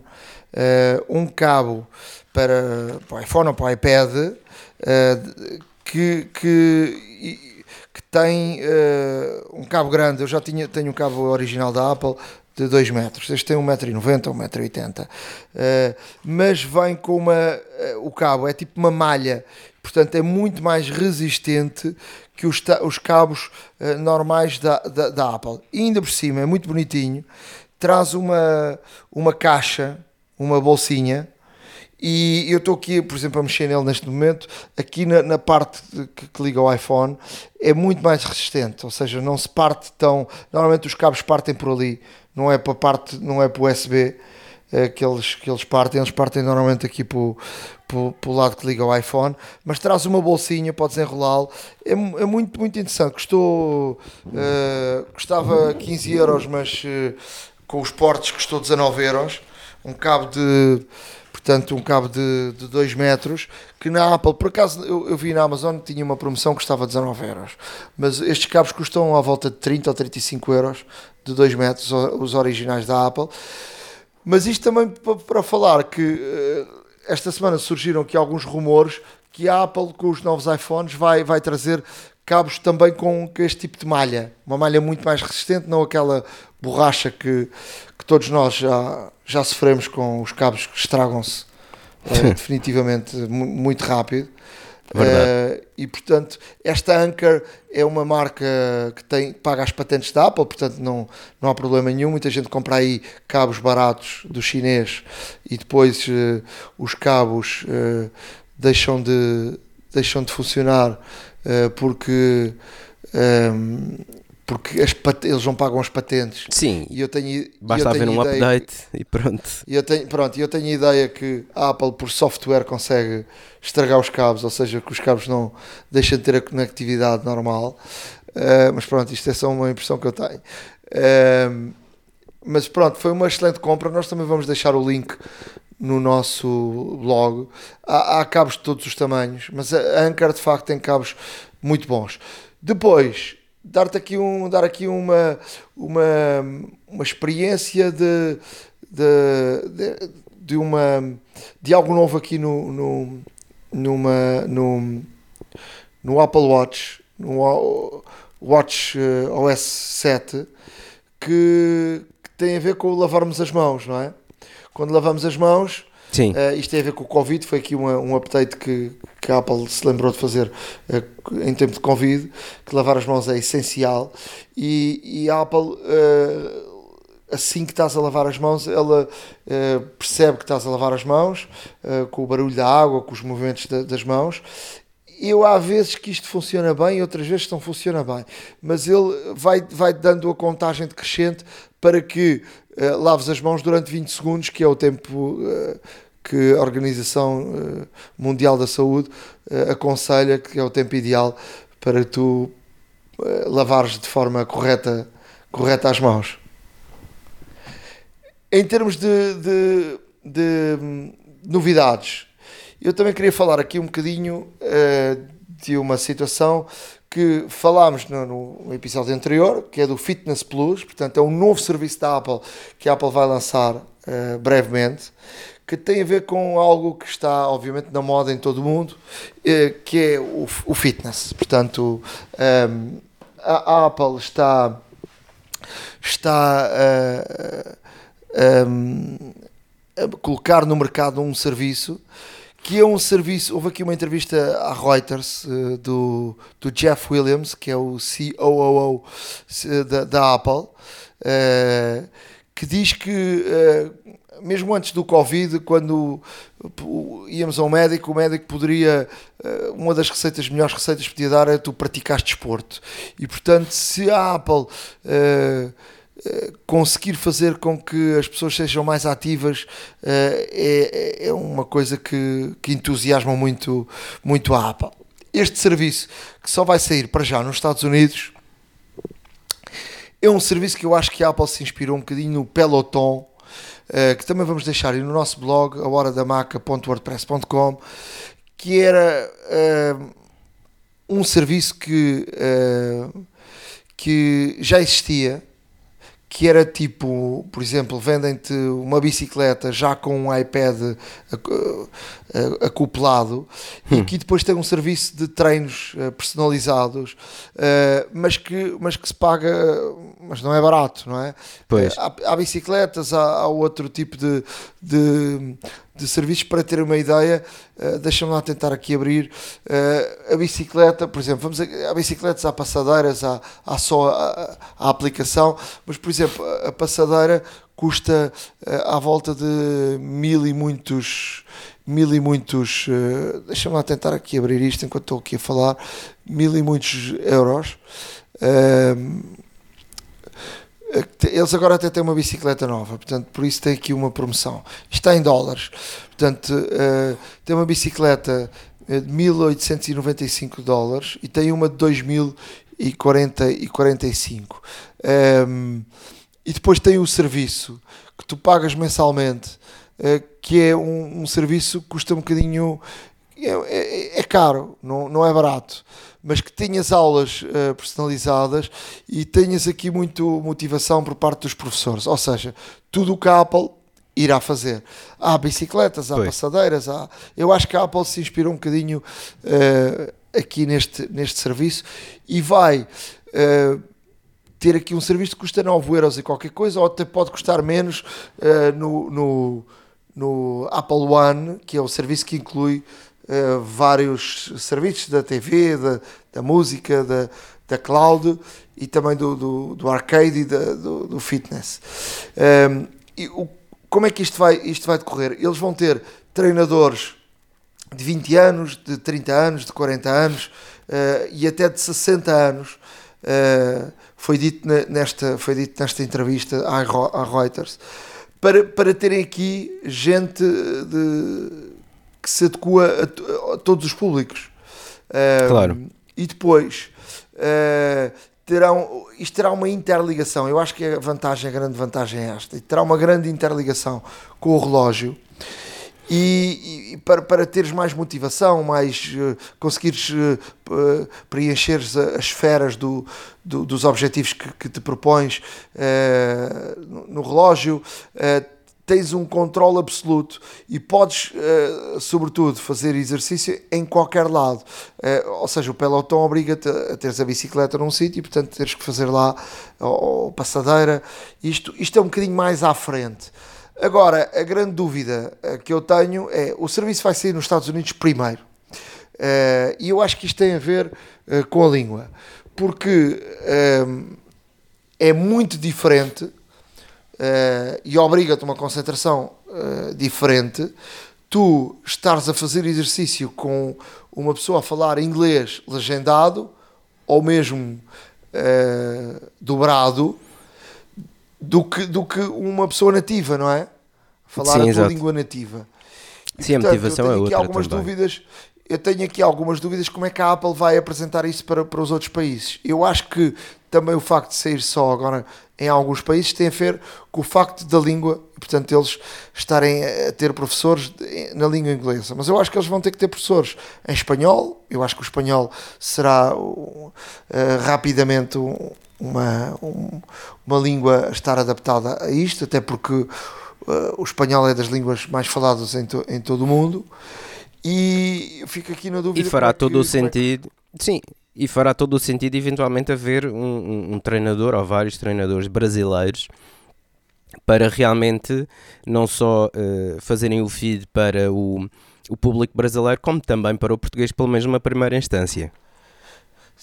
Uh, um cabo para, para o iPhone ou para o iPad uh, que, que, que tem um cabo grande. Eu já tinha, tenho um cabo original da Apple de 2 metros. Este tem 1,90m ou 1,80m. Uh, mas vem com uma. Uh, o cabo é tipo uma malha, portanto é muito mais resistente que os, os cabos uh, normais da, da, da, Apple. E ainda por cima, é muito bonitinho. Traz uma, uma caixa, uma bolsinha. E eu estou aqui, por exemplo, a mexer nele neste momento. Aqui na, na parte que, que liga ao iPhone é muito mais resistente, ou seja, não se parte tão. Normalmente os cabos partem por ali não é para parte, não é para o USB é, que, eles, que eles partem, eles partem normalmente aqui para o, o lado que liga ao iPhone, mas traz uma bolsinha, podes enrolá-lo, é, é, muito, muito interessante, custou, uh, custava 15 euros, mas uh, com os portes custou 19 euros, um cabo de portanto um cabo de, de 2 metros, que na Apple, por acaso eu, eu, vi na Amazon, tinha uma promoção que custava 19 euros, mas estes cabos custam à volta de 30 ou 35 euros, de 2 metros, os originais da Apple. Mas isto também para falar que eh, esta semana surgiram aqui alguns rumores que a Apple com os novos iPhones vai, vai trazer cabos também com este tipo de malha, uma malha muito mais resistente, não aquela borracha que, que todos nós já, já sofremos com os cabos que estragam-se é, definitivamente muito rápido. Uh, e portanto, esta Anchor é uma marca que tem, paga as patentes da Apple, portanto não, não há problema nenhum. Muita gente compra aí cabos baratos do chinês e depois uh, os cabos uh, deixam, de, deixam de funcionar porque. Um, porque eles não pagam as patentes. Sim. E eu tenho, basta eu tenho haver um update e pronto. E eu tenho, pronto, eu tenho a ideia que a Apple por software consegue estragar os cabos, ou seja, que os cabos não deixam de ter a conectividade normal. Uh, mas pronto, isto é só uma impressão que eu tenho. Uh, mas pronto, foi uma excelente compra. Nós também vamos deixar o link no nosso blog. Há, há cabos de todos os tamanhos, mas a Anchor de facto tem cabos muito bons. Depois, dar-te aqui, um, dar aqui uma, uma, uma experiência de, de, de, de, uma, de algo novo aqui no, no, numa, no, no Apple Watch, no Watch eh, OS 7, que, que tem a ver com lavarmos as mãos, não é? Quando lavamos as mãos, Sim. Uh, isto tem a ver com o Covid, foi aqui uma, um update que, que a Apple se lembrou de fazer uh, em tempo de Covid, que lavar as mãos é essencial. E, e a Apple, uh, assim que estás a lavar as mãos, ela percebe que estás a lavar as mãos, com o barulho da água, com os movimentos da, das mãos, eu há vezes que isto funciona bem, outras vezes não funciona bem, mas ele vai, vai dando a contagem decrescente para que uh, laves as mãos durante 20 segundos, que é o tempo uh, que a Organização uh, Mundial da Saúde aconselha, que é o tempo ideal para tu lavares de forma correta, correta as mãos. Em termos de, de, de hum, novidades, eu também queria falar aqui um bocadinho de uma situação que falámos no, no, episódio anterior, que é do Fitness Plus, portanto é um novo serviço da Apple que a Apple vai lançar uh, brevemente, que tem a ver com algo que está obviamente na moda em todo o mundo, uh, que é o, o fitness. Portanto, um, ehm, a, Apple está está um, ehm, a colocar no mercado um serviço que é um serviço. Houve aqui uma entrevista à Reuters uh, do, do Jeff Williams, que é o COO da, da, Apple, uh, que diz que mesmo antes do Covid, quando íamos ao médico, o médico poderia, eh, uma das receitas, melhores receitas que podia dar é tu praticares desporto. E portanto, se a Apple conseguir fazer com que as pessoas sejam mais ativas, uh, é, é uma coisa que, que entusiasma muito, muito a Apple. Este serviço, que só vai sair para já nos Estados Unidos, é um serviço que eu acho que a Apple se inspirou um bocadinho no Peloton, uh, que também vamos deixar aí no nosso blog, a horadamaca.wordpress.com, que era um serviço que, que já existia, que era tipo, por exemplo, vendem-te uma bicicleta já com um iPad acoplado hum. e que depois tem um serviço de treinos personalizados, mas, que, mas que se paga mas não é barato, não é? Pois. Há, há bicicletas, há, há, outro tipo de, de, de serviços para ter uma ideia. Uh, Deixa-me lá tentar aqui abrir. Uh, a bicicleta, por exemplo, vamos a, há bicicletas, há passadeiras, há, há só a, a, aplicação, mas por exemplo, a, a passadeira custa uh, à volta de mil e muitos mil e muitos uh, deixa-me lá tentar aqui abrir isto enquanto estou aqui a falar mil e muitos euros uh, eles agora até têm uma bicicleta nova, portanto, por isso tem aqui uma promoção. Está em dólares, portanto, uh, tem uma bicicleta de 1895 dólares e tem uma de 2045. Um, ehm, e depois tem o serviço que tu pagas mensalmente, uh, que é um, um, serviço que custa um bocadinho. É, é, é caro, não, não é barato mas que tenhas aulas uh, personalizadas e tenhas aqui muito motivação por parte dos professores. Ou seja, tudo o que a Apple irá fazer. Há bicicletas, há pois. passadeiras, há... eu acho que a Apple se inspirou um bocadinho uh, aqui neste, neste serviço e vai. Uh, ter aqui um serviço que custa 9 euros e qualquer coisa, ou até pode custar menos no, no, no Apple One, que é o serviço que inclui uh, vários serviços da TV, da, da música, da, da cloud e também do, do, do arcade e da, do, do fitness. Um, ehm, e o, como é que isto vai, isto vai decorrer? Eles vão ter treinadores de 20 anos, de 30 anos, de 40 anos uh, e até de 60 anos. Uh, foi, dito nesta, foi dito nesta entrevista à Reuters para, para terem aqui gente de que se adequa a, a todos os públicos. Uh, claro. E depois uh, terão, isto terá uma interligação. Eu acho que a vantagem, a grande vantagem é esta. terá uma grande interligação com o relógio. E, e, para, para teres mais motivação, mais uh, conseguires uh, preencheres as esferas do, do, dos objetivos que, que te propões uh, no, relógio, tens um controle absoluto e podes, uh, sobretudo, fazer exercício em qualquer lado. Uh, ou seja, o pelotão obriga-te a teres a bicicleta num sítio e, portanto, teres que fazer lá ou passadeira. Isto, isto é um bocadinho mais à frente. Agora, a grande dúvida uh, que eu tenho é: o serviço vai sair nos Estados Unidos primeiro. e eu acho que isto tem a ver com a língua, porque é muito diferente uh, e obriga-te a uma concentração uh, diferente, tu estares a fazer exercício com uma pessoa a falar inglês legendado ou mesmo uh, dobrado do que, do que uma pessoa nativa, não é? Falar Sim, a tua exato. língua nativa. E, Sim, portanto, a motivação é outra algumas também. dúvidas eu tenho aqui algumas dúvidas como é que a Apple vai apresentar isso para, para os outros países. Eu acho que também o facto de sair só agora em alguns países tem a ver com o facto da língua, portanto, eles estarem a ter professores na língua inglesa. Mas eu acho que eles vão ter que ter professores em espanhol. Eu acho que o espanhol será uh, rapidamente um, uma, um, uma língua a estar adaptada a isto, até porque uh, o espanhol é das línguas mais faladas em, to, em todo o mundo. E fico aqui na dúvida. E fará é todo o é sentido. Que... Sim, e fará todo o sentido eventualmente haver um, um, um, treinador ou vários treinadores brasileiros para realmente não só uh, fazerem o feed para o, o público brasileiro, como também para o português, pelo menos numa primeira instância.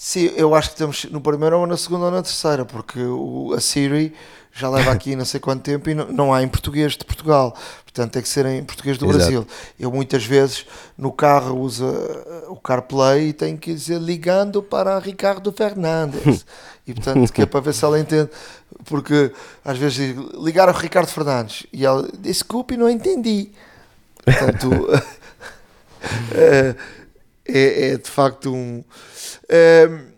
Sim, eu acho que estamos no primeiro ou na segunda ou na terceira, porque o, a Siri já leva aqui não sei quanto tempo e não, não há em português de Portugal, portanto tem que ser em português do Exato. Brasil. Eu muitas vezes no carro uso uh, o CarPlay e tenho que dizer ligando para Ricardo Fernandes e portanto que é para ver se ela entende, porque às vezes digo, ligar ao Ricardo Fernandes e ela desculpe, não entendi. Portanto, é, é, é de facto um. É,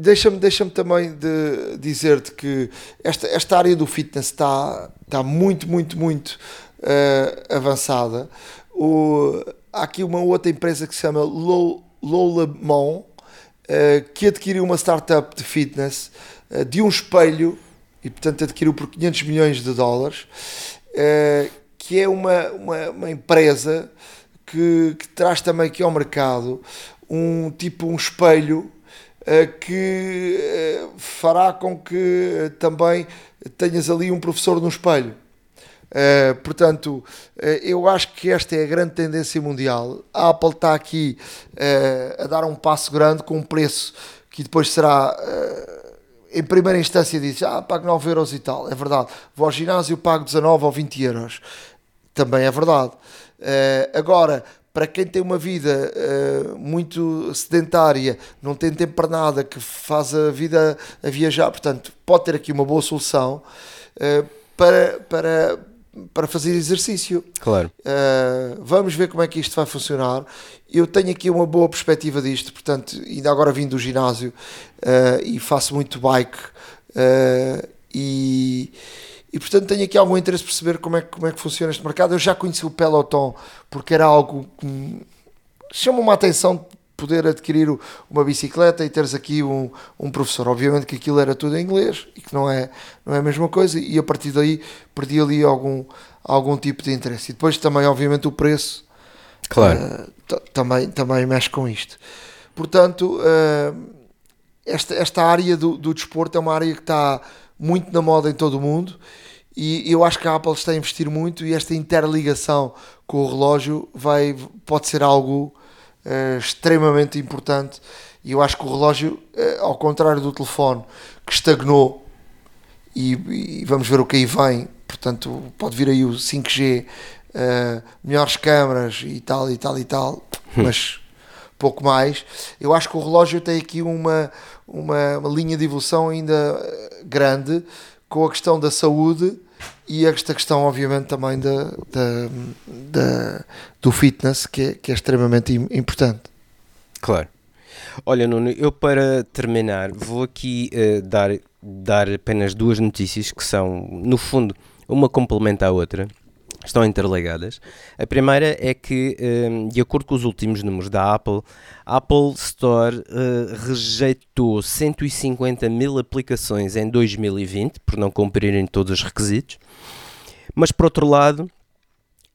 Deixa-me deixa também de dizer-te que esta, esta área do fitness está, está muito, muito, muito eh, avançada. O, há aqui uma outra empresa que se chama Lol- Lolamon, eh, que adquiriu uma startup de fitness eh, de um espelho e, portanto, adquiriu por 500 milhões de dólares, eh, que é uma, uma, uma empresa que, que traz também aqui ao mercado um tipo um espelho eh, que eh, fará com que eh, também tenhas ali um professor no espelho. Uh, portanto, uh, eu acho que esta é a grande tendência mundial. A Apple está aqui uh, a dar um passo grande com um preço que depois será, em primeira instância, diz: Ah, pago 9 euros e tal. É verdade. Vou ao ginásio, pago 19 ou 20 euros. Também é verdade. agora, para quem tem uma vida muito sedentária, não tem tempo para nada, que faz a vida a viajar, portanto, pode ter aqui uma boa solução para, para, para fazer exercício. Claro. Uh, vamos ver como é que isto vai funcionar. Eu tenho aqui uma boa perspectiva disto, portanto, ainda agora vim do ginásio uh, e faço muito bike uh, e, e, portanto, tenho aqui algum interesse em perceber como é, como é que funciona este mercado. Eu já conheci o Peloton porque era algo que chama-me a atenção poder adquirir uma bicicleta e teres aqui um, um professor. Obviamente que aquilo era tudo em inglês e que não é, não é a mesma coisa, e a partir daí perdi ali algum, algum tipo de interesse. E depois também, obviamente, o preço Claro. uh, também, também mexe com isto. Portanto, uh, esta, esta área do, do desporto é uma área que está muito na moda em todo o mundo. E eu acho que a Apple está a investir muito e esta interligação com o relógio vai, pode ser algo Uh, extremamente importante e eu acho que o relógio, uh, ao contrário do telefone que estagnou e, e, vamos ver o que aí vem, portanto pode vir aí o 5G, uh, melhores câmaras e tal e tal e tal, mas pouco mais. Eu acho que o relógio tem aqui uma, uma, uma linha de evolução ainda grande com a questão da saúde e esta questão, obviamente, também da, da, da do fitness, que é, que é extremamente importante. Claro. Olha, Nuno, eu para terminar vou aqui uh, dar, dar apenas duas notícias que são, no fundo, uma complementa à outra, estão interligadas. A primeira é que, um, de acordo com os últimos números da Apple, a Apple Store uh, rejeitou 150 mil aplicações em 2020 por não cumprirem todos os requisitos, mas por outro lado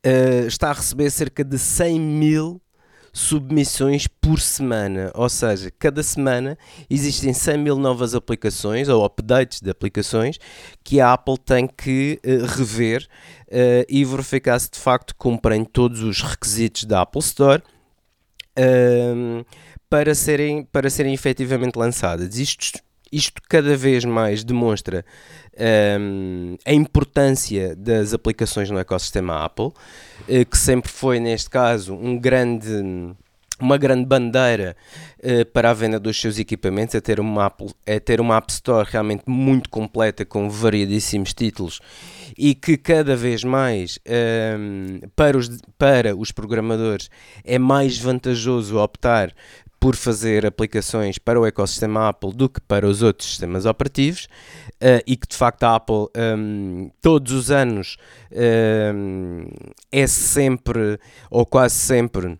uh, está a receber cerca de 100 mil submissões por semana, ou seja, cada semana existem 100 mil novas aplicações ou updates de aplicações que a Apple tem que uh, rever uh, e verificar se de facto cumprem todos os requisitos da Apple Store uh, para, serem, para serem efetivamente lançadas. Isto, isto cada vez mais demonstra um, a importância das aplicações no ecossistema Apple, uh, que sempre foi, neste caso, um grande, uma grande bandeira uh, para a venda dos seus equipamentos, é ter, uma Apple, é ter uma App Store realmente muito completa, com variadíssimos títulos e que cada vez mais um, para, os, para os programadores é mais vantajoso optar por fazer aplicações para o ecossistema Apple do que para os outros sistemas operativos uh, e que de facto a Apple um, todos os anos um, é sempre ou quase sempre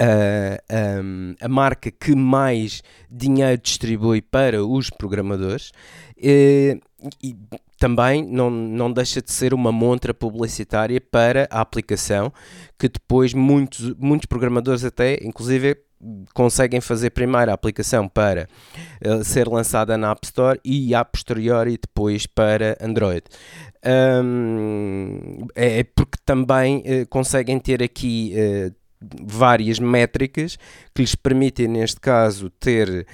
Uh, um, a marca que mais dinheiro distribui para os programadores uh, e também não, não deixa de ser uma montra publicitária para a aplicação que depois muitos, muitos programadores até, inclusive conseguem fazer primeiro a aplicação para uh, ser lançada na App Store e a posteriori depois para Android. Um, é porque também uh, conseguem ter aqui uh, várias métricas que lhes permitem, neste caso, ter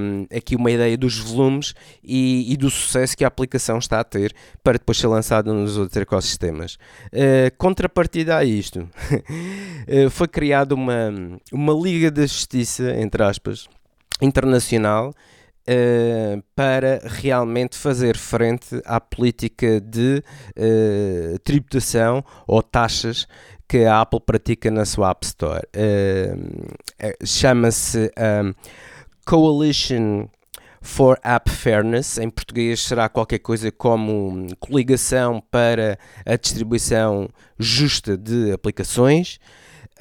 um, aqui uma ideia dos volumes e, e, do sucesso que a aplicação está a ter para depois ser lançada nos outros ecossistemas. Uh, contrapartida a isto, uh, foi criada uma, uma Liga da Justiça, entre aspas, internacional Uh, para realmente fazer frente à política de uh, tributação ou taxas que a Apple pratica na sua App Store. Uh, Chama-se um, Coalition for App Fairness, em português será qualquer coisa como coligação para a distribuição justa de aplicações.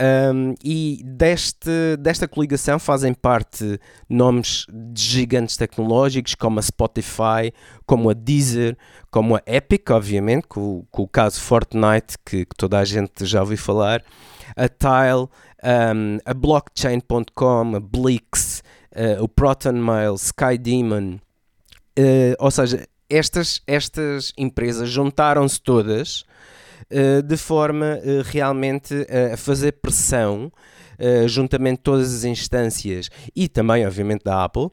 Um, e deste, desta coligação fazem parte nomes de gigantes tecnológicos como a Spotify, como a Deezer, como a Epic, obviamente, com, com o caso Fortnite, que, que, toda a gente já ouviu falar, a Tile, um, a Blockchain.com, a Blix, uh, o ProtonMail, SkyDemon, uh, ou seja, estas, estas empresas juntaram-se todas de forma realmente a fazer pressão juntamente todas as instâncias e também, obviamente, da Apple,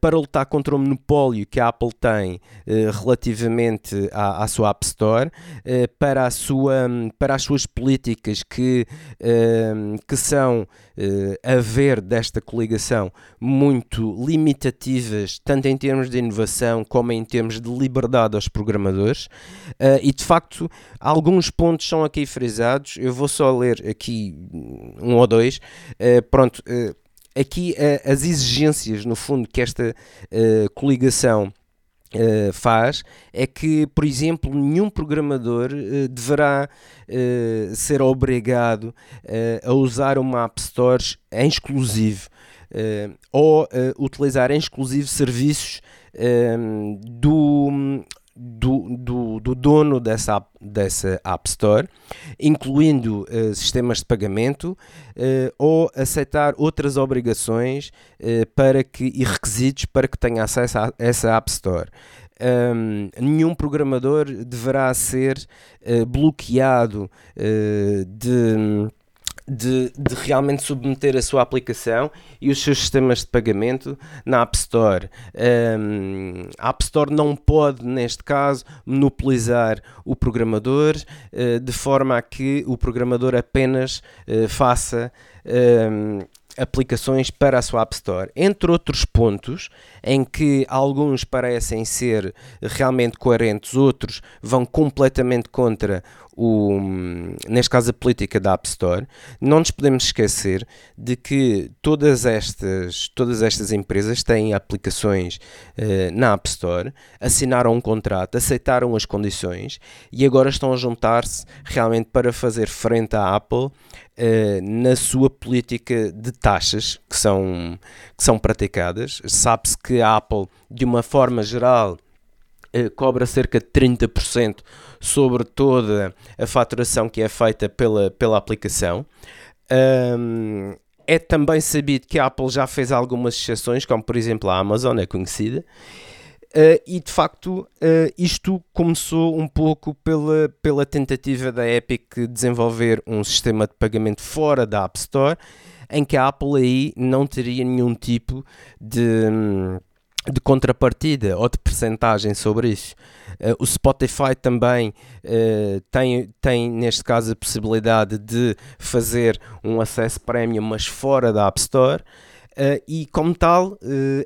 para lutar contra o monopólio que a Apple tem uh, relativamente à, à, sua App Store, para, a sua, para as suas políticas que, que são, a ver desta coligação, muito limitativas, tanto em termos de inovação como em termos de liberdade aos programadores. e de facto, alguns pontos são aqui frisados. Eu vou só ler aqui um ou dois 2. Eh, pronto, aqui uh, as exigências, no fundo, que esta coligação Uh, faz é que, por exemplo, nenhum programador uh, deverá uh, ser obrigado a usar uma App Store em exclusivo ou utilizar em exclusivo serviços do do, do, do, dono dessa, dessa App Store, incluindo uh, sistemas de pagamento uh, ou aceitar outras obrigações uh, para que, e requisitos para que tenha acesso a essa App Store. Um, nenhum programador deverá ser bloqueado de de, de, realmente submeter a sua aplicação e os seus sistemas de pagamento na App Store. Um, a App Store não pode, neste caso, monopolizar o programador uh, de forma a que o programador apenas uh, faça. Um, aplicações para a sua App Store, entre outros pontos em que alguns parecem ser realmente coerentes, outros vão completamente contra o, neste caso a política da App Store, não nos podemos esquecer de que todas estas, todas estas empresas têm aplicações uh, na App Store, assinaram um contrato, aceitaram as condições e agora estão a juntar-se realmente para fazer frente à Apple uh, na sua política de taxas que são, que são praticadas. Sabe-se que a Apple, de uma forma geral, cobra cerca de 30% sobre toda a faturação que é feita pela, pela aplicação. Um, é também sabido que a Apple já fez algumas exceções, como por exemplo a Amazon é conhecida, uh, e de facto uh, isto começou um pouco pela, pela tentativa da Epic de desenvolver um sistema de pagamento fora da App Store, em que a Apple aí não teria nenhum tipo de. De contrapartida ou de percentagem sobre isso. Uh, o Spotify também uh, tem, tem, neste caso, a possibilidade de fazer um acesso premium, mas fora da App Store. Uh, e, como tal,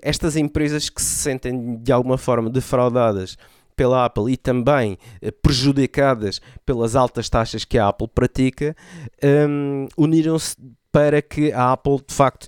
estas empresas que se sentem de alguma forma defraudadas pela Apple e também prejudicadas pelas altas taxas que a Apple pratica, um, uniram-se para que a Apple, de facto,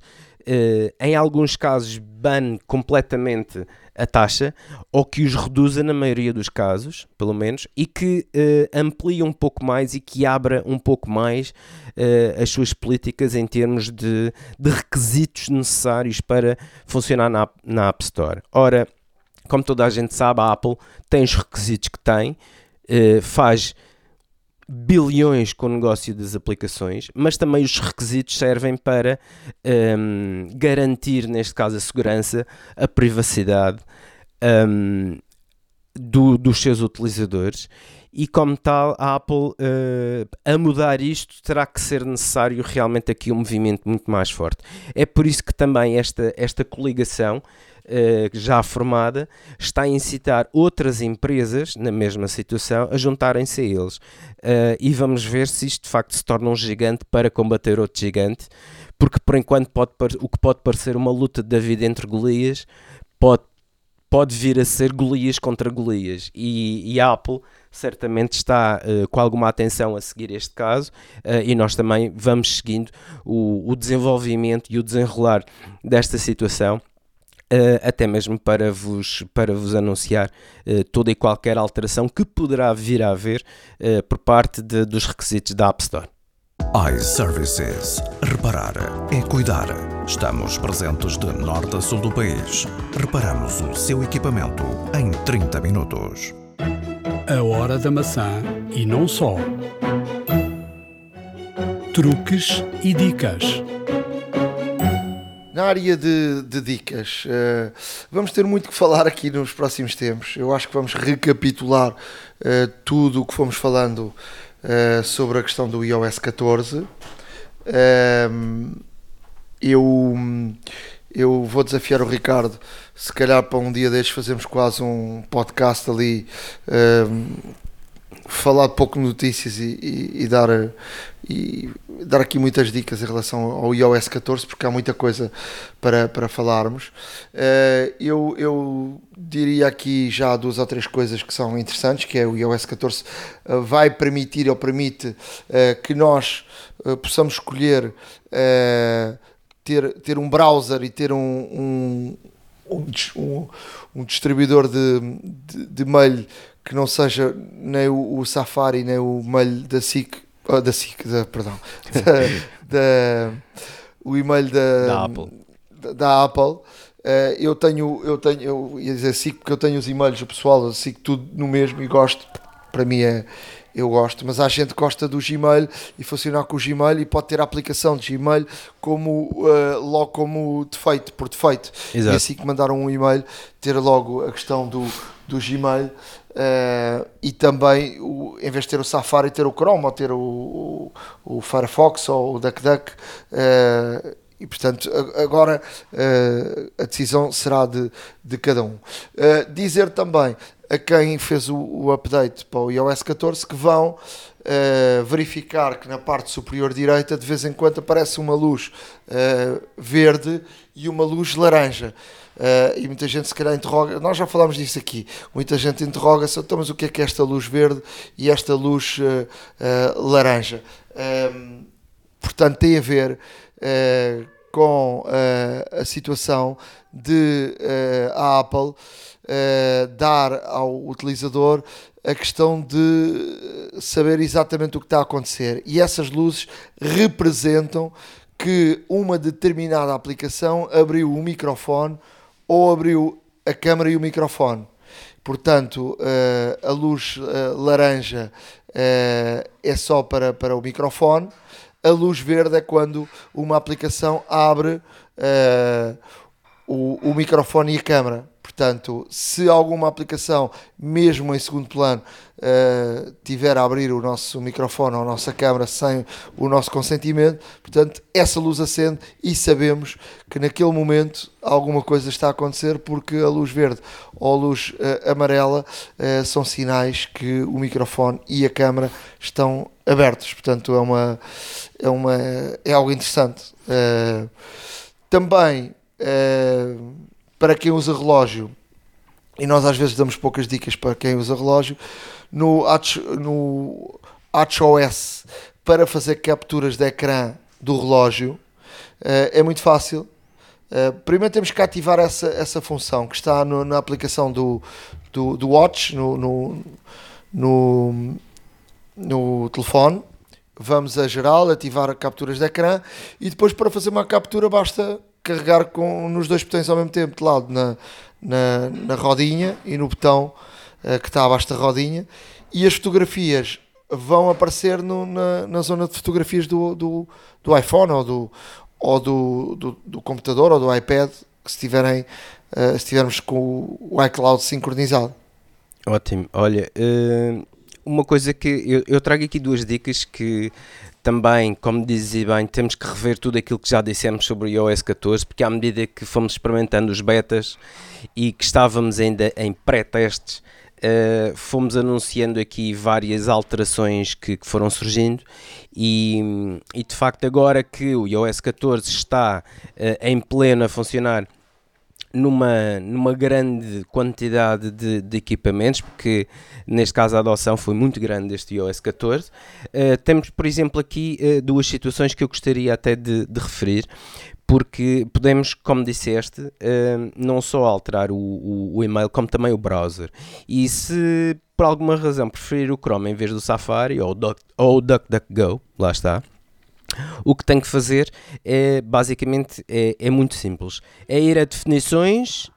em alguns casos, bane completamente a taxa ou que os reduza na maioria dos casos, pelo menos, e que uh, amplie um pouco mais e que abra um pouco mais uh, as suas políticas em termos de, de requisitos necessários para funcionar na, na App Store. Ora, como toda a gente sabe, a Apple tem os requisitos que tem, uh, faz bilhões com o negócio das aplicações, mas também os requisitos servem para um, garantir, neste caso, a segurança, a privacidade um, do, dos seus utilizadores e como tal a Apple uh, a mudar isto terá que ser necessário realmente aqui um movimento muito mais forte. É por isso que também esta, esta coligação uh, já formada está a incitar outras empresas na mesma situação a juntarem-se a eles. Uh, e vamos ver se isto de facto se torna um gigante para combater outro gigante, porque por enquanto pode, o que pode parecer uma luta da vida entre Golias pode, pode vir a ser Golias contra Golias. E, e a Apple certamente está uh, com alguma atenção a seguir este caso uh, e nós também vamos seguindo o, o desenvolvimento e o desenrolar desta situação. Uh, até mesmo para vos, para vos anunciar uh, toda e qualquer alteração que poderá vir a haver uh, por parte de, dos requisitos da App Store. iServices. Reparar é cuidar. Estamos presentes de norte a sul do país. Reparamos o seu equipamento em 30 minutos. A hora da maçã e não só. Truques e dicas. Na área de, de dicas, uh, vamos ter muito que falar aqui nos próximos tempos. Eu acho que vamos recapitular uh, tudo o que fomos falando uh, sobre a questão do iOS 14. Ehm, eu, eu vou desafiar o Ricardo, se calhar para um dia destes fazemos quase um podcast ali ehm, falar pouco notícias e, e, e, dar, e dar aqui muitas dicas em relação ao iOS 14, porque há muita coisa para, para falarmos. Uh, eu, eu diria aqui já duas ou três coisas que são interessantes, que é o iOS 14 uh, vai permitir ou permite uh, que nós possamos escolher ter, ter um browser e ter um, um, um, um distribuidor de, de, de mail que não seja nem o, o Safari nem o mail da SIC, oh, da SIC, da, perdão, da, da, o e-mail da, da Apple. Da, da Apple. Uh, eu tenho, eu tenho, eu ia dizer SIC porque eu tenho os e-mails do pessoal, eu SIC tudo no mesmo e gosto, para mim é, eu gosto, mas há gente que gosta do Gmail e funcionar com o Gmail e pode ter a aplicação de Gmail como, uh, logo como defeito, por defeito. Exato. E assim que mandar um e-mail, ter logo a questão do, do Gmail Uh, e também, o, em vez de ter o Safari, ter o Chrome, ou ter o, o, o Firefox ou o DuckDuck. Uh, e portanto, agora uh, a decisão será de, de cada um. dizer também a quem fez o, o, update para o iOS 14 que vão verificar que na parte superior direita de vez em quando aparece uma luz verde e uma luz laranja. Uh, e muita gente se calhar interroga, nós já falámos disso aqui, muita gente interroga-se, então, mas o que é que é esta luz verde e esta luz uh, uh, laranja? Ehm, portanto, tem a ver com a situação de a Apple dar ao utilizador a questão de saber exatamente o que está a acontecer. E essas luzes representam que uma determinada aplicação abriu o microfone ou abriu a câmera e o microfone. Portanto, uh, a luz uh, laranja uh, é só para, para o microfone, a luz verde é quando uma aplicação abre o, o microfone e a câmera. Portanto, se alguma aplicação, mesmo em segundo plano, uh, tiver a abrir o nosso microfone ou a nossa câmera sem o nosso consentimento, portanto, essa luz acende e sabemos que naquele momento alguma coisa está a acontecer porque a luz verde ou a luz uh, amarela uh, são sinais que o microfone e a câmera estão abertos. Portanto, é, uma, é, uma, é algo interessante. também para quem usa relógio, e nós às vezes damos poucas dicas para quem usa relógio, no, no HOS para fazer capturas de ecrã do relógio uh, é muito fácil. Uh, primeiro temos que ativar essa, essa função que está no, na aplicação do, do, do Watch no, no, no, no telefone. Vamos a geral, ativar capturas de ecrã e depois para fazer uma captura basta carregar com, nos dois botões ao mesmo tempo, de lado na, na, na rodinha e no botão uh, que está abaixo da rodinha, e as fotografias vão aparecer no, na, na zona de fotografias do, do, do iPhone ou, do, ou do, do, do computador ou do iPad, se, tiverem, uh, se com o iCloud sincronizado. Ótimo. Olha, uh, uma coisa que eu, eu, trago aqui duas dicas que também, como dizia bem, temos que rever tudo aquilo que já dissemos sobre o iOS 14, porque à medida que fomos experimentando os betas e que estávamos ainda em pré-testes, uh, fomos anunciando aqui várias alterações que, que foram surgindo e, e, de facto agora que o iOS 14 está uh, em pleno a funcionar numa, numa grande quantidade de, de, equipamentos, porque neste caso a adoção foi muito grande deste iOS 14. Uh, temos, por exemplo, aqui uh, duas situações que eu gostaria até de, de referir, porque podemos, como disseste, uh, não só alterar o, o, o, e-mail, como também o browser. E se por alguma razão preferir o Chrome em vez do Safari ou o DuckDuckGo, lá está o que tem que fazer é basicamente é, é muito simples. É ir a definições,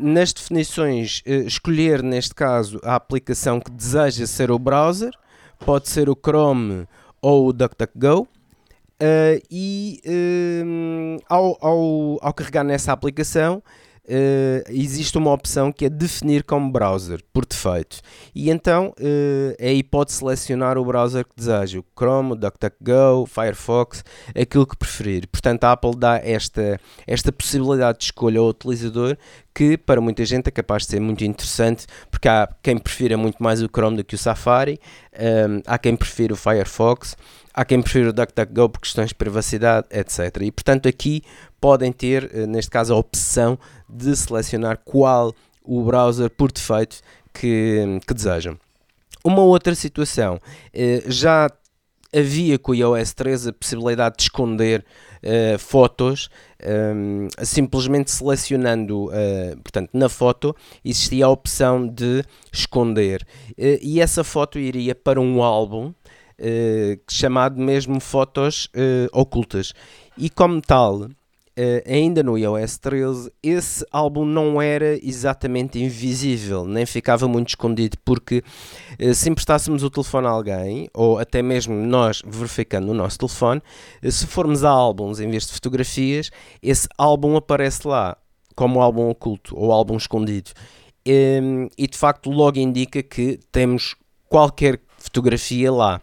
nas definições eh, escolher neste caso a aplicação que deseja ser o browser, pode ser o Chrome ou o DuckDuckGo. Uh, e uh, ao, ao, ao carregar nessa aplicação, uh, existe uma opção que é definir como browser, por defeito. E então uh, aí pode selecionar o browser que deseja, o Chrome, o DuckDuckGo, Firefox, aquilo que preferir. Portanto, a Apple dá esta, esta possibilidade de escolha ao utilizador que para muita gente é capaz de ser muito interessante, porque há quem prefira muito mais o Chrome do que o Safari, um, eh, há quem prefira o Firefox, há quem prefira o DuckDuckGo por questões de privacidade, etc. E portanto aqui podem ter, eh, neste caso, a opção de selecionar qual o browser por defeito que, que desejam. Uma outra situação, eh, já havia com o iOS 13 a possibilidade de esconder uh, fotos, um, simplesmente selecionando, uh, portanto, na foto existia a opção de esconder uh, e essa foto iria para um álbum chamado mesmo fotos ocultas e como tal Uh, ainda no iOS 13, esse álbum não era exatamente invisível, nem ficava muito escondido, porque uh, se emprestássemos o telefone a alguém, ou até mesmo nós verificando o nosso telefone, uh, se formos a álbuns em vez de fotografias, esse álbum aparece lá como álbum oculto ou álbum escondido. Um, e de facto, logo indica que temos qualquer fotografia lá.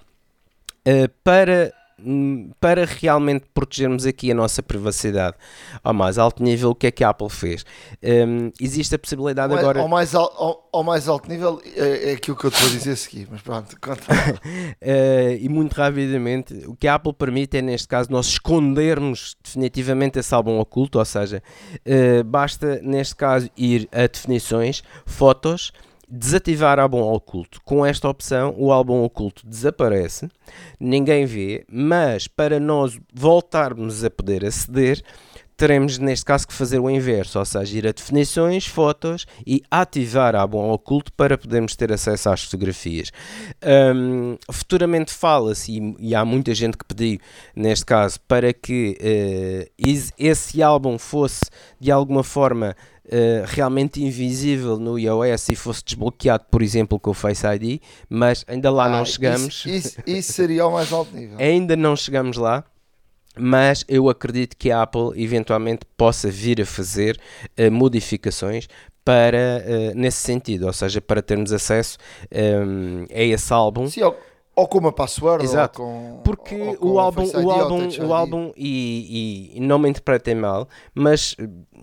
para para realmente protegermos aqui a nossa privacidade ao mais alto nível, o que é que a Apple fez? Um, existe a possibilidade ao agora. Ao mais, ao, ao, mais alto nível é, é aquilo que eu estou a dizer a seguir, mas pronto, conta. uh, e muito rapidamente, o que a Apple permite é, neste caso, nós escondermos definitivamente esse álbum oculto, ou seja, uh, basta, neste caso, ir a definições, fotos desativar álbum oculto. Com esta opção, o álbum oculto desaparece, ninguém vê, mas para nós voltarmos a poder aceder, teremos neste caso que fazer o inverso, ou seja, ir a definições, fotos e ativar álbum oculto para podermos ter acesso às fotografias. Um, futuramente fala-se, e, e, há muita gente que pediu, neste caso, para que uh, esse álbum fosse de alguma forma uh, realmente invisível no iOS e fosse desbloqueado, por exemplo, com o Face ID, mas ainda lá ah, não chegamos. Isso, isso, isso seria o mais alto nível. ainda não chegamos lá mas eu acredito que a Apple eventualmente possa vir a fazer uh, modificações para uh, nesse sentido, ou seja, para termos acesso um, a esse álbum. Sim, ou com uma password, Exato. Com, porque o álbum, o álbum, o álbum e, e, não me interpretem mal, mas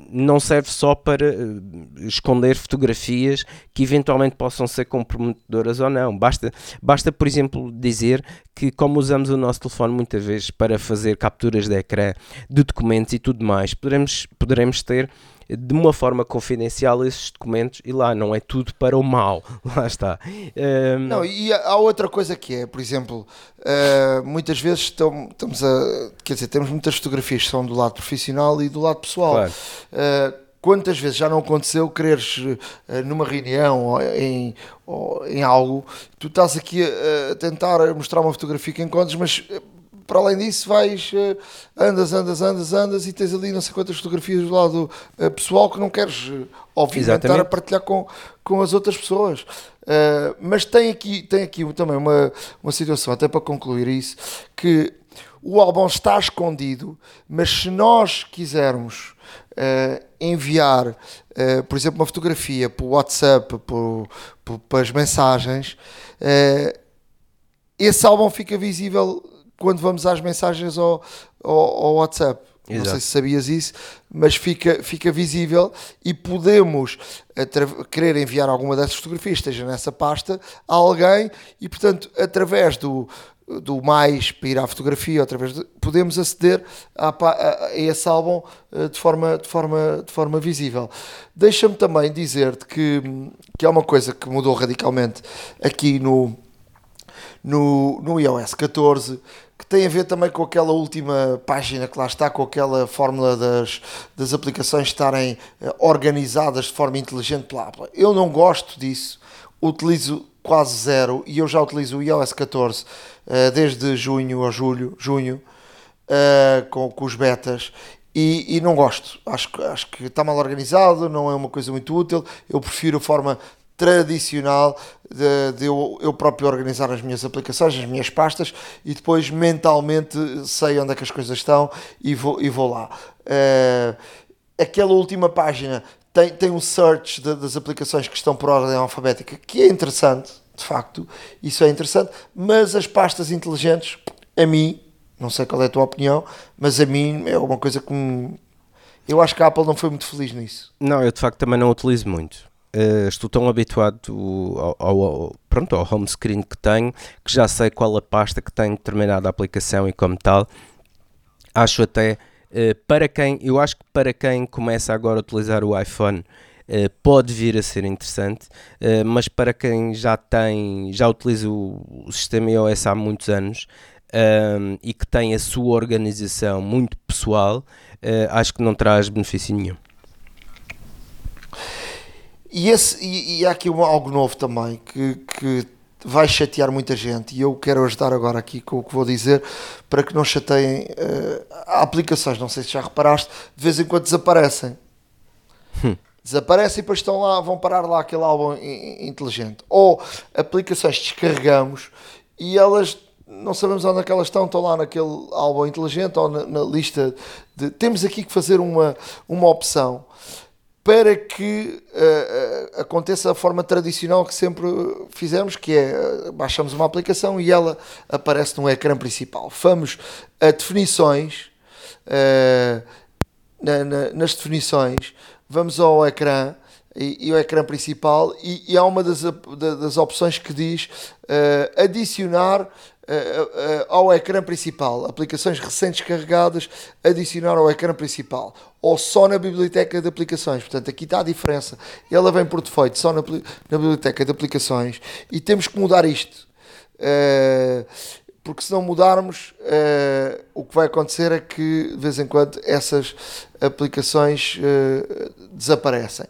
não serve só para eh, esconder fotografias que eventualmente possam ser comprometedoras ou não. Basta, basta, por exemplo, dizer que como usamos o nosso telefone muitas vezes para fazer capturas de ecrã de documentos e tudo mais, poderemos, poderemos ter de uma forma confidencial esses documentos e lá não é tudo para o mal, lá está. Um... Não, e há outra coisa que é, por exemplo, uh, muitas vezes estamos a, quer dizer, temos muitas fotografias que são do lado profissional e do lado pessoal. Claro. Uh, quantas vezes já não aconteceu quereres uh, numa reunião ou em, ou em algo, tu estás aqui a, a tentar mostrar uma fotografia que encontras, mas para além disso, vais, uh, andas, andas, andas, andas e tens ali não sei quantas fotografias do lado uh, pessoal que não queres, uh, obviamente, Exatamente. estar a partilhar com, com as outras pessoas. mas tem aqui, tem aqui também uma, uma situação, até para concluir isso, que o álbum está escondido, mas se nós quisermos uh, enviar, uh, por exemplo, uma fotografia para o WhatsApp, por, por, para as mensagens, uh, esse álbum fica visível quando vamos às mensagens ao, ao, ao WhatsApp. Exato. Não sei se sabias isso, mas fica, fica visível e podemos querer enviar alguma dessas fotografias, esteja nessa pasta, a alguém e, portanto, através do, do mais para ir à fotografia, outra vez, podemos aceder a, a, a, esse álbum eh, de forma, de forma, de forma visível. Deixa-me também dizer-te que, que é uma coisa que mudou radicalmente aqui no, no, no iOS 14, que tem a ver também com aquela última página que lá está, com aquela fórmula das, das aplicações estarem eh, organizadas de forma inteligente pela Apple. Eu não gosto disso, utilizo quase zero e eu já utilizo o iOS 14 uh, desde junho a julho, junho, uh, com, com os betas e, e, não gosto. Acho, acho que está mal organizado, não é uma coisa muito útil. Eu prefiro a forma tradicional de, de eu, eu, próprio organizar as minhas aplicações, as minhas pastas e depois mentalmente sei onde é que as coisas estão e vou, e vou lá. Uh, aquela última página tem, tem um search de, das aplicações que estão por ordem alfabética, que é interessante, de facto, isso é interessante, mas as pastas inteligentes, a mim, não sei qual é a tua opinião, mas a mim é uma coisa que me... Eu acho que a Apple não foi muito feliz nisso. Não, eu de facto também não utilizo muito. Uh, estou tão habituado ao, ao, ao, pronto, ao home screen que tenho que já sei qual a pasta que tem determinada aplicação e como tal. Acho até eh, para quem, eu acho que para quem começa agora a utilizar o iPhone uh, pode vir a ser interessante, uh, mas para quem já tem, já utiliza o, o sistema iOS há muitos anos um, e que tem a sua organização muito pessoal, acho que não traz benefício nenhum. E, esse, e, e há aqui algo novo também que, que vai chatear muita gente e eu quero ajudar agora aqui com o que vou dizer para que não chateiem uh, aplicações, não sei se já reparaste, de vez em quando desaparecem. Hum. Desaparecem e depois estão lá, vão parar lá aquele álbum inteligente. Ou aplicações descarregamos e elas não sabemos onde é que elas estão, estão lá naquele álbum inteligente ou na, na lista de. Temos aqui que fazer uma, uma opção para que uh, aconteça da forma tradicional que sempre fizemos, que é uh, baixamos uma aplicação e ela aparece no ecrã principal. Vamos a definições, uh, na, na, nas definições, vamos ao ecrã e, e o ecrã principal e, e há uma das, das opções que diz adicionar uh, ao ecrã principal, aplicações recentes carregadas, adicionar ao ecrã principal, ou só na biblioteca de aplicações. Portanto, aqui está a diferença. Ela vem por defeito só na, na biblioteca de aplicações e temos que mudar isto. Uh, porque se não mudarmos, uh, o que vai acontecer é que de vez em quando essas aplicações uh, desaparecem.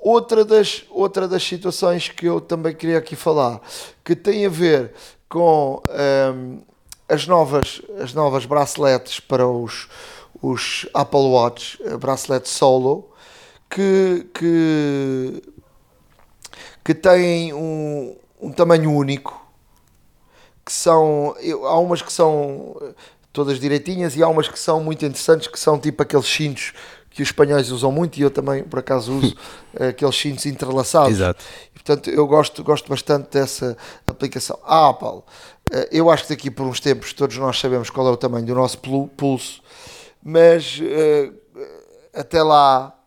Outra das, outra das situações que eu também queria aqui falar, que tem a ver com um, ehm, as, novas, as novas braceletes para os, os Apple Watch bracelete solo que, que, que têm um, um tamanho único que são há umas que são todas direitinhas e há umas que são muito interessantes que são tipo aqueles cintos que os espanhóis usam muito e eu também por acaso uso aqueles cintos entrelaçados Exato. Portanto eu gosto, gosto bastante dessa aplicação. A Apple eh, eu acho que daqui por uns tempos todos nós sabemos qual é o tamanho do nosso pulso mas uh, até lá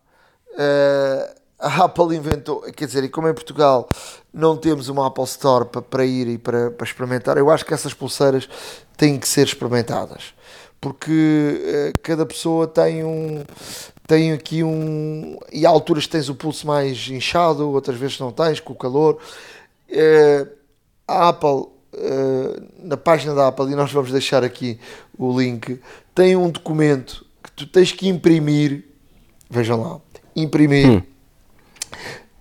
uh, a Apple inventou, quer dizer, e como em Portugal não temos uma Apple Store para, ir e para, para experimentar, eu acho que essas pulseiras têm que ser experimentadas porque cada pessoa tem um tem aqui um e há alturas tens o pulso mais inchado, outras vezes não tens com o calor. a Apple na página da Apple e nós vamos deixar aqui o link tem um documento que tu tens que imprimir, vejam lá, imprimir, hum.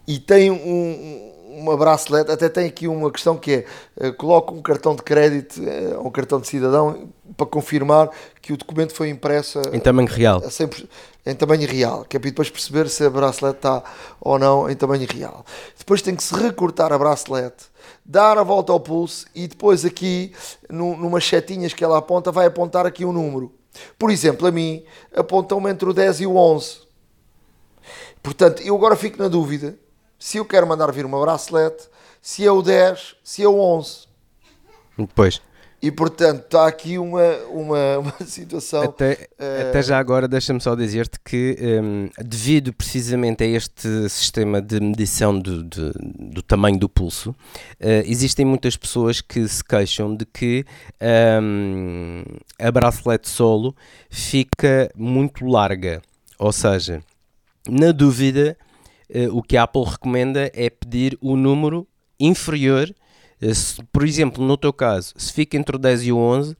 e tem um, uma bracelete, até tem aqui uma questão que é, uh, coloca um cartão de crédito, uh, um cartão de cidadão, para confirmar que o documento foi impresso em tamanho real. A 100%, em tamanho real, que é para depois perceber se a bracelete está ou não em tamanho real. Depois tem que se recortar a bracelete, dar a volta ao pulso e depois aqui, no, numas setinhas que ela aponta, vai apontar aqui um número. Por exemplo, a mim apontam-me entre o 10 e o 11. Portanto, eu agora fico na dúvida se eu quero mandar vir uma bracelete, se é o 10, se é o 11. Pois. E portanto está aqui uma, uma, uma situação. Até, eh, até já agora deixa-me só dizer-te que hum, devido precisamente a este sistema de medição do, de- do tamanho do pulso, eh, existem muitas pessoas que se queixam de que hum, a bracelete solo fica muito larga. Ou seja, na dúvida, eh, o que a Apple recomenda é pedir o número inferior. Eh, por exemplo, no teu caso, se fica entre o 10 e o 11,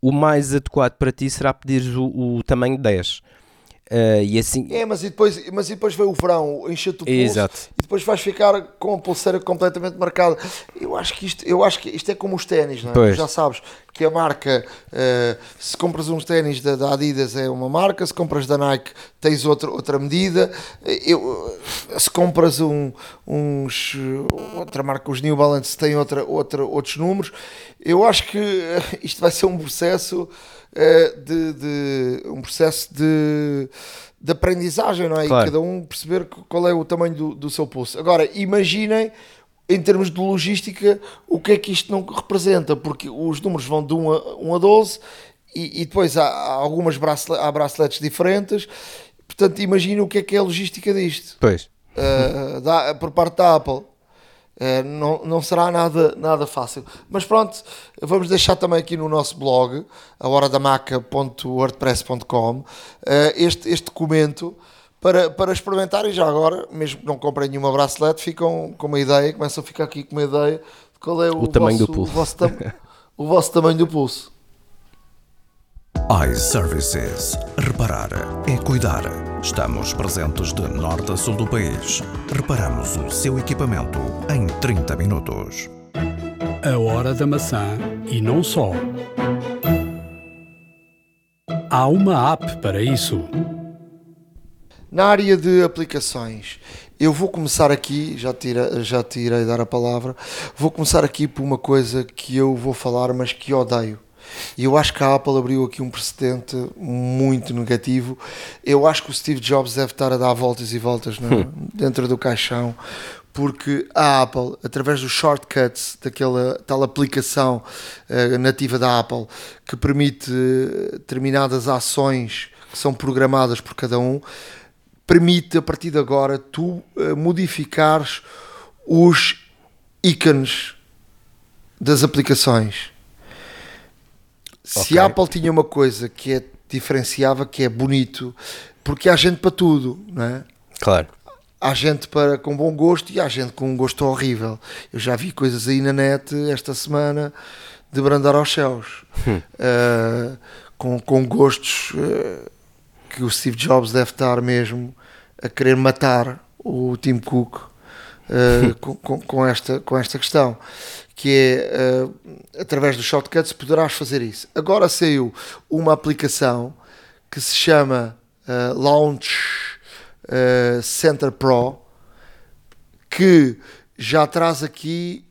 o mais adequado para ti será pedir o, o tamanho 10. Eh, e assim. É, mas e depois, mas e depois vem o verão, enche-te o pulso Exato. e depois vais ficar com a pulseira completamente marcada. Eu acho que isto, eu acho que isto é como os ténis, não é? Já sabes que a marca, eh, se compras uns ténis da, da Adidas é uma marca, se compras da Nike tens outra, outra medida. Eh, Eu, se compras um, uns outra marca, os New Balance têm outra, outra, outros números. Eu acho que isto vai ser um processo de, de- um processo de, de aprendizagem, não é? Claro. E cada um perceber qual é o tamanho do, do seu pulso. Agora, imaginem em termos de logística o que é que isto não representa, porque os números vão de 1 a, 1 a 12 e, e depois há, há algumas bracelets, há braceletes diferentes. Portanto, imaginem o que é que é a logística disto Pois. uh, da- por parte da Apple. Uh, não, não será nada, nada fácil. Mas pronto, vamos deixar também aqui no nosso blog, a horadamaca.wordpress.com, uh, este, este documento para, para experimentarem já agora, mesmo que não comprem nenhuma bracelete, ficam com uma ideia, começam a ficar aqui com uma ideia de qual é o, tamanho do vosso, pulso. O vosso, tam- o vosso tamanho do pulso. iServices. Reparar é cuidar. Estamos presentes de norte a sul do país. Reparamos o seu equipamento em 30 minutos. A hora da maçã e não só. Há uma app para isso. Na área de aplicações, eu vou começar aqui, já te, irei, já te irei dar a palavra, vou começar aqui por uma coisa que eu vou falar, mas que odeio. E eu acho que a Apple abriu aqui um precedente muito negativo. Eu acho que o Steve Jobs deve estar a dar voltas e voltas no- dentro do caixão, porque a Apple, através dos shortcuts, daquela tal aplicação eh, nativa da Apple, que permite eh, determinadas ações que são programadas por cada um, permite a partir de agora tu eh, modificares os ícones das aplicações. Se a Apple tinha uma coisa que é diferenciava, que é bonito, porque há gente para tudo, não é? Claro. Há gente para, com bom gosto e há gente com um gosto horrível. Eu já vi coisas aí na net esta semana de brandar aos céus. Uh, com, com gostos uh, que o Steve Jobs deve estar mesmo a querer matar o Tim Cook uh, com, com, com esta, com esta questão. Que é, uh, através dos shortcuts poderás fazer isso. Agora saiu uma aplicação que se chama uh, Launch uh, Center Pro que já traz aqui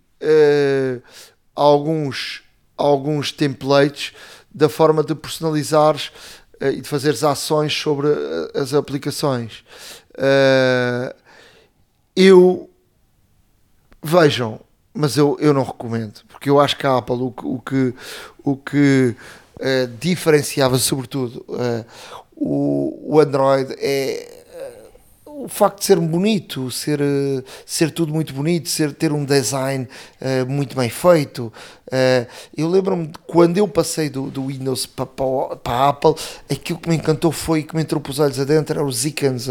alguns, alguns templates da forma de personalizares e de fazeres ações sobre as aplicações. Eu vejam, mas eu, eu não recomendo, porque eu acho que a Apple o, que- o que, o que uh, diferenciava sobretudo uh, o, o Android é o facto de ser bonito, ser, uh, ser tudo muito bonito, ser, ter um design uh, muito bem feito. Uh, eu lembro-me de quando eu passei do, do Windows para, para, a Apple, aquilo que me encantou foi que me entrou pelos olhos adentro, eram os icons,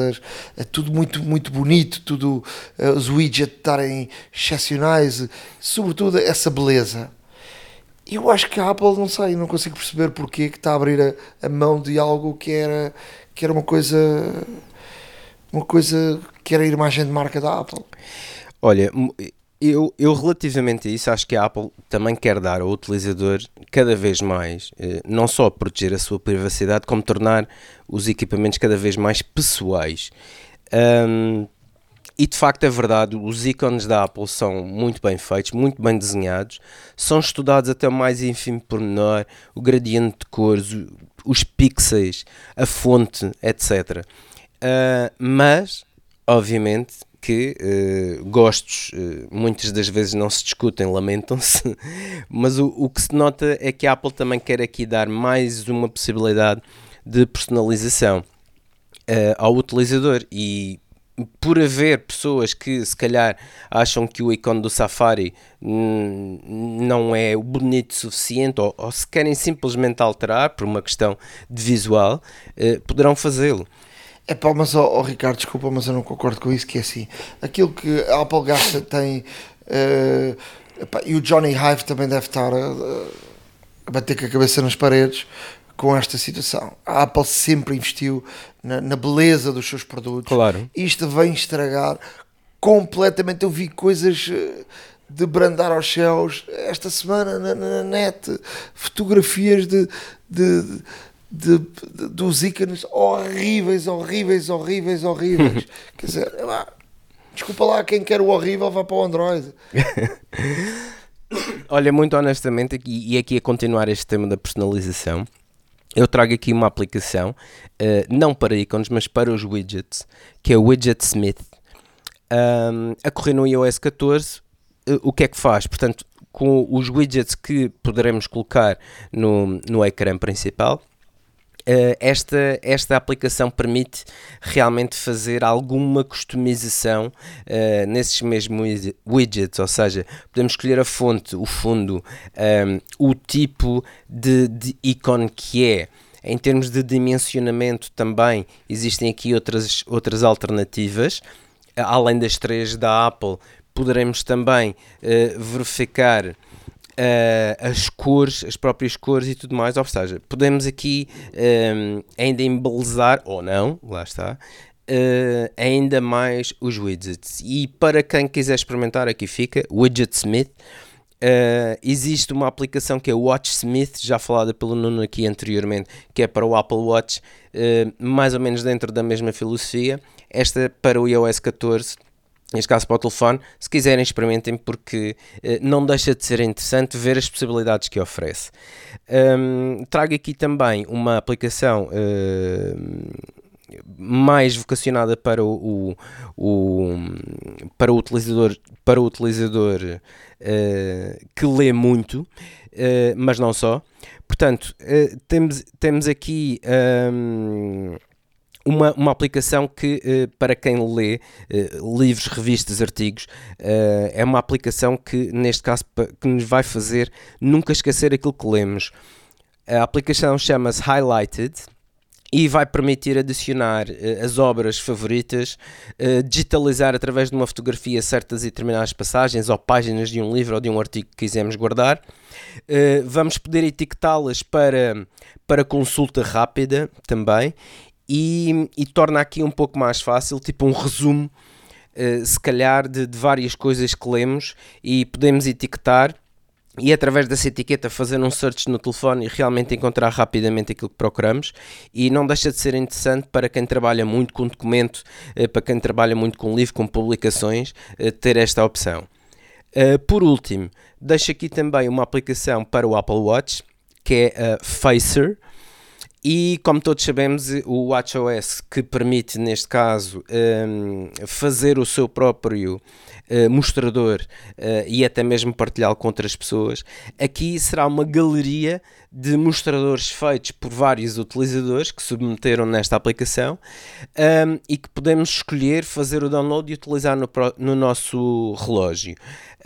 tudo muito, muito bonito, tudo, uh, os widgets estarem excepcionais, sobretudo essa beleza. Eu acho que a Apple, não sei, não consigo perceber porque que está a abrir a, a mão de algo que era, que era uma coisa uma coisa que era a imagem de marca da Apple. Olha, eu, eu relativamente a isso acho que a Apple também quer dar ao utilizador cada vez mais, eh, não só proteger a sua privacidade, como tornar os equipamentos cada vez mais pessoais. Ahm, e de facto é verdade, os ícones da Apple são muito bem feitos, muito bem desenhados, são estudados até o mais ínfimo pormenor, o gradiente de cores, os pixels, a fonte, etc. Ah, mas Obviamente que uh, gostos uh, muitas das vezes não se discutem, lamentam-se, mas o, o que se nota é que a Apple também quer aqui dar mais uma possibilidade de personalização ao utilizador e por haver pessoas que se calhar acham que o ícone do Safari não é bonito o suficiente ou, ou, se querem simplesmente alterar por uma questão de visual, poderão fazê-lo. É pá, mas oh, oh, Ricardo, desculpa, mas eu não concordo com isso, que é assim, aquilo que a Apple gasta tem uh, epá, e o Johnny Hive também deve estar a, a bater com a cabeça nas paredes com esta situação. A Apple sempre investiu na, na beleza dos seus produtos. Claro. Isto vem estragar completamente. Eu vi coisas eh, de brandar aos céus esta semana na, na net, fotografias de, de, de, de, dos ícones horríveis, horríveis, horríveis, horríveis. Quer dizer, lá, desculpa lá, quem quer o horrível vá para o Android. Olha, muito honestamente, e aqui a continuar este tema da personalização, eu trago aqui uma aplicação, uh, não para ícones, mas para os widgets, que é o Widget Smith. Um, a correr no iOS 14, uh, eh, o que é que faz? Portanto, com os widgets que poderemos colocar no, no ecrã principal, esta, esta aplicação permite realmente fazer alguma customização uh, nesses mesmos widgets, ou seja, podemos escolher a fonte, o fundo, um, o tipo de, de ícone que é. Em termos de dimensionamento também existem aqui outras, outras alternativas, além das três da Apple, poderemos também uh, verificar uh, as cores, as próprias cores e tudo mais. Ou seja, podemos aqui um, ehm, ainda embelezar, ou não, lá está, uh, ainda mais os widgets. E para quem quiser experimentar, aqui fica Widget Smith. Uh, existe uma aplicação que é Watch Smith, já falada pelo Nuno aqui anteriormente, que é para o Apple Watch, uh, mais ou menos dentro da mesma filosofia. Esta para o iOS 14 neste caso para o telefone, se quiserem experimentem porque uh, não deixa de ser interessante ver as possibilidades que oferece. Um, trago aqui também uma aplicação uh, mais vocacionada para o, o, para o utilizador, para o utilizador uh, que lê muito, mas não só. Portanto, temos, temos aqui um, uma, uma aplicação que, uh, para quem lê uh, livros, revistas, artigos, uh, é uma aplicação que, neste caso, que nos vai fazer nunca esquecer aquilo que lemos. A aplicação chama-se Highlighted e vai permitir adicionar as obras favoritas, digitalizar através de uma fotografia certas e determinadas passagens ou páginas de um livro ou de um artigo que quisermos guardar. Vamos poder etiquetá-las para, para consulta rápida também e, e torna aqui um pouco mais fácil, tipo um resumo, uh, se calhar, de, de, várias coisas que lemos e podemos etiquetar e através dessa etiqueta fazer um search no telefone e realmente encontrar rapidamente aquilo que procuramos e não deixa de ser interessante para quem trabalha muito com documento, uh, para quem trabalha muito com livro, com publicações, uh, ter esta opção. por último, deixo aqui também uma aplicação para o Apple Watch que é a Facer, e como todos sabemos, o WatchOS que permite, neste caso, um, fazer o seu próprio uh, mostrador uh, e até mesmo partilhá-lo com outras pessoas, aqui será uma galeria de mostradores feitos por vários utilizadores que submeteram nesta aplicação um, e que podemos escolher fazer o download e utilizar no, no nosso relógio.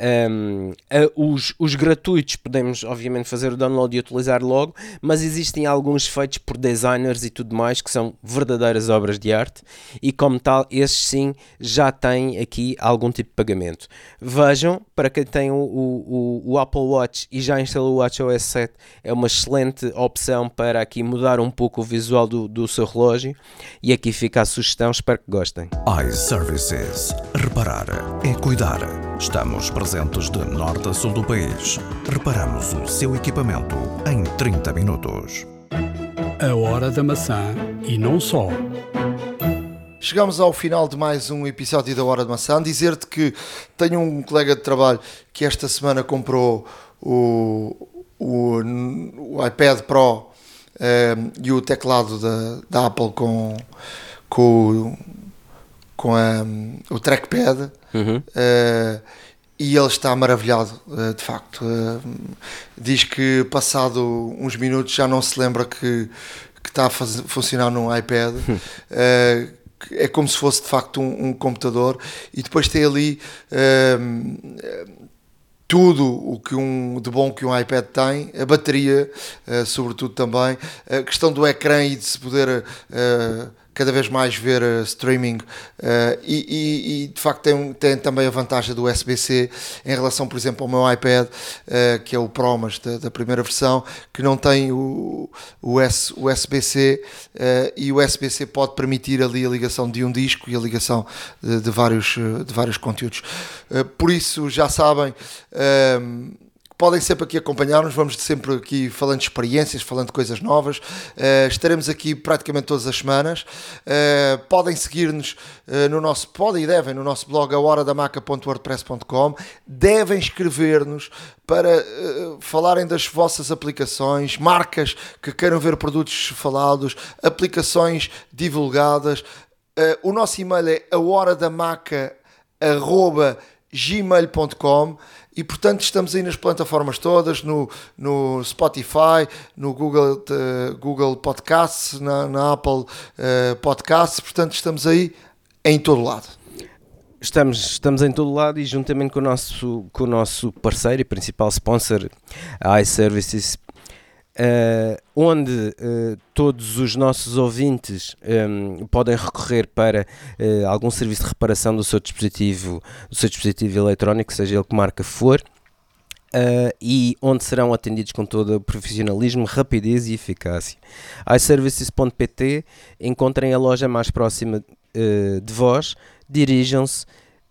Um, os, os, gratuitos podemos, obviamente, fazer o download e utilizar logo, mas existem alguns feitos por designers e tudo mais que são verdadeiras obras de arte e, como tal, esses sim já têm aqui algum tipo de pagamento. Vejam, para quem tem o, o, o Apple Watch e já instalou o WatchOS 7, é uma excelente opção para aqui mudar um pouco o visual do, do seu relógio. E aqui fica a sugestão, espero que gostem. iServices. Reparar é cuidar. Estamos presentes presentes de norte a sul do país. Reparamos o seu equipamento em 30 minutos. A hora da maçã e não só. Chegamos ao final de mais um episódio da Hora de Maçã. Dizer-te que tenho um colega de trabalho que esta semana comprou o, o, o iPad Pro um, eh, e o teclado da, da Apple com, com com a, o trackpad Uhum. uh, e ele está maravilhado, uh, de facto. Uh, diz que passado uns minutos já não se lembra que, que está a faz- funcionar num iPad. Uh, que é como se fosse de facto um, um computador e depois tem ali uh, tudo o que um de bom que um iPad tem, a bateria, eh, sobretudo também, a questão do ecrã e de se poder eh, cada vez mais ver eh, streaming eh, e, e- e, de facto tem, tem também a vantagem do USB-C em relação, por exemplo, ao meu iPad, eh, que é o Pro, mas da, da primeira versão, que não tem o, o USB-C e o USB-C pode permitir ali a ligação de um disco e a ligação de, de vários, de vários conteúdos. Por isso, já sabem, podem sempre aqui acompanhar-nos, vamos sempre aqui falando de experiências, falando de coisas novas. Eh, estaremos aqui praticamente todas as semanas. Eh, podem seguir-nos eh, no nosso, podem e devem, no nosso blog ahoradamaca.wordpress.com. Devem escrever-nos para falarem das vossas aplicações, marcas que queiram ver produtos falados, aplicações divulgadas. O nosso e-mail é ahoradamaca.gmail.com e portanto estamos aí nas plataformas todas, no, no Spotify, no Google, eh, Google Podcasts, na, na Apple eh, Podcasts, portanto estamos aí em todo lado. Estamos, estamos em todo lado e juntamente com o nosso, com o nosso parceiro e principal sponsor, a iServices, eh, onde eh, todos os nossos ouvintes em, podem recorrer para eh, algum serviço de reparação do seu dispositivo, do seu dispositivo eletrónico, seja ele que marca for, eh, e onde serão atendidos com todo o profissionalismo, rapidez e eficácia. iServices.pt encontrem a loja mais próxima eh, de vós, dirijam-se,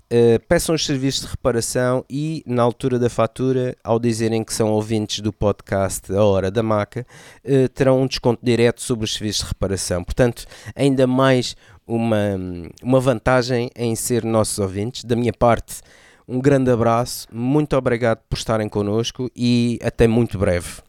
eh, peçam os serviços de reparação e, na altura da fatura, ao dizerem que são ouvintes do podcast A Hora da Maca, eh, terão um desconto direto sobre os serviços de reparação. Portanto, ainda mais uma, uma vantagem em ser nossos ouvintes. Da minha parte, um grande abraço, muito obrigado por estarem connosco e até muito breve.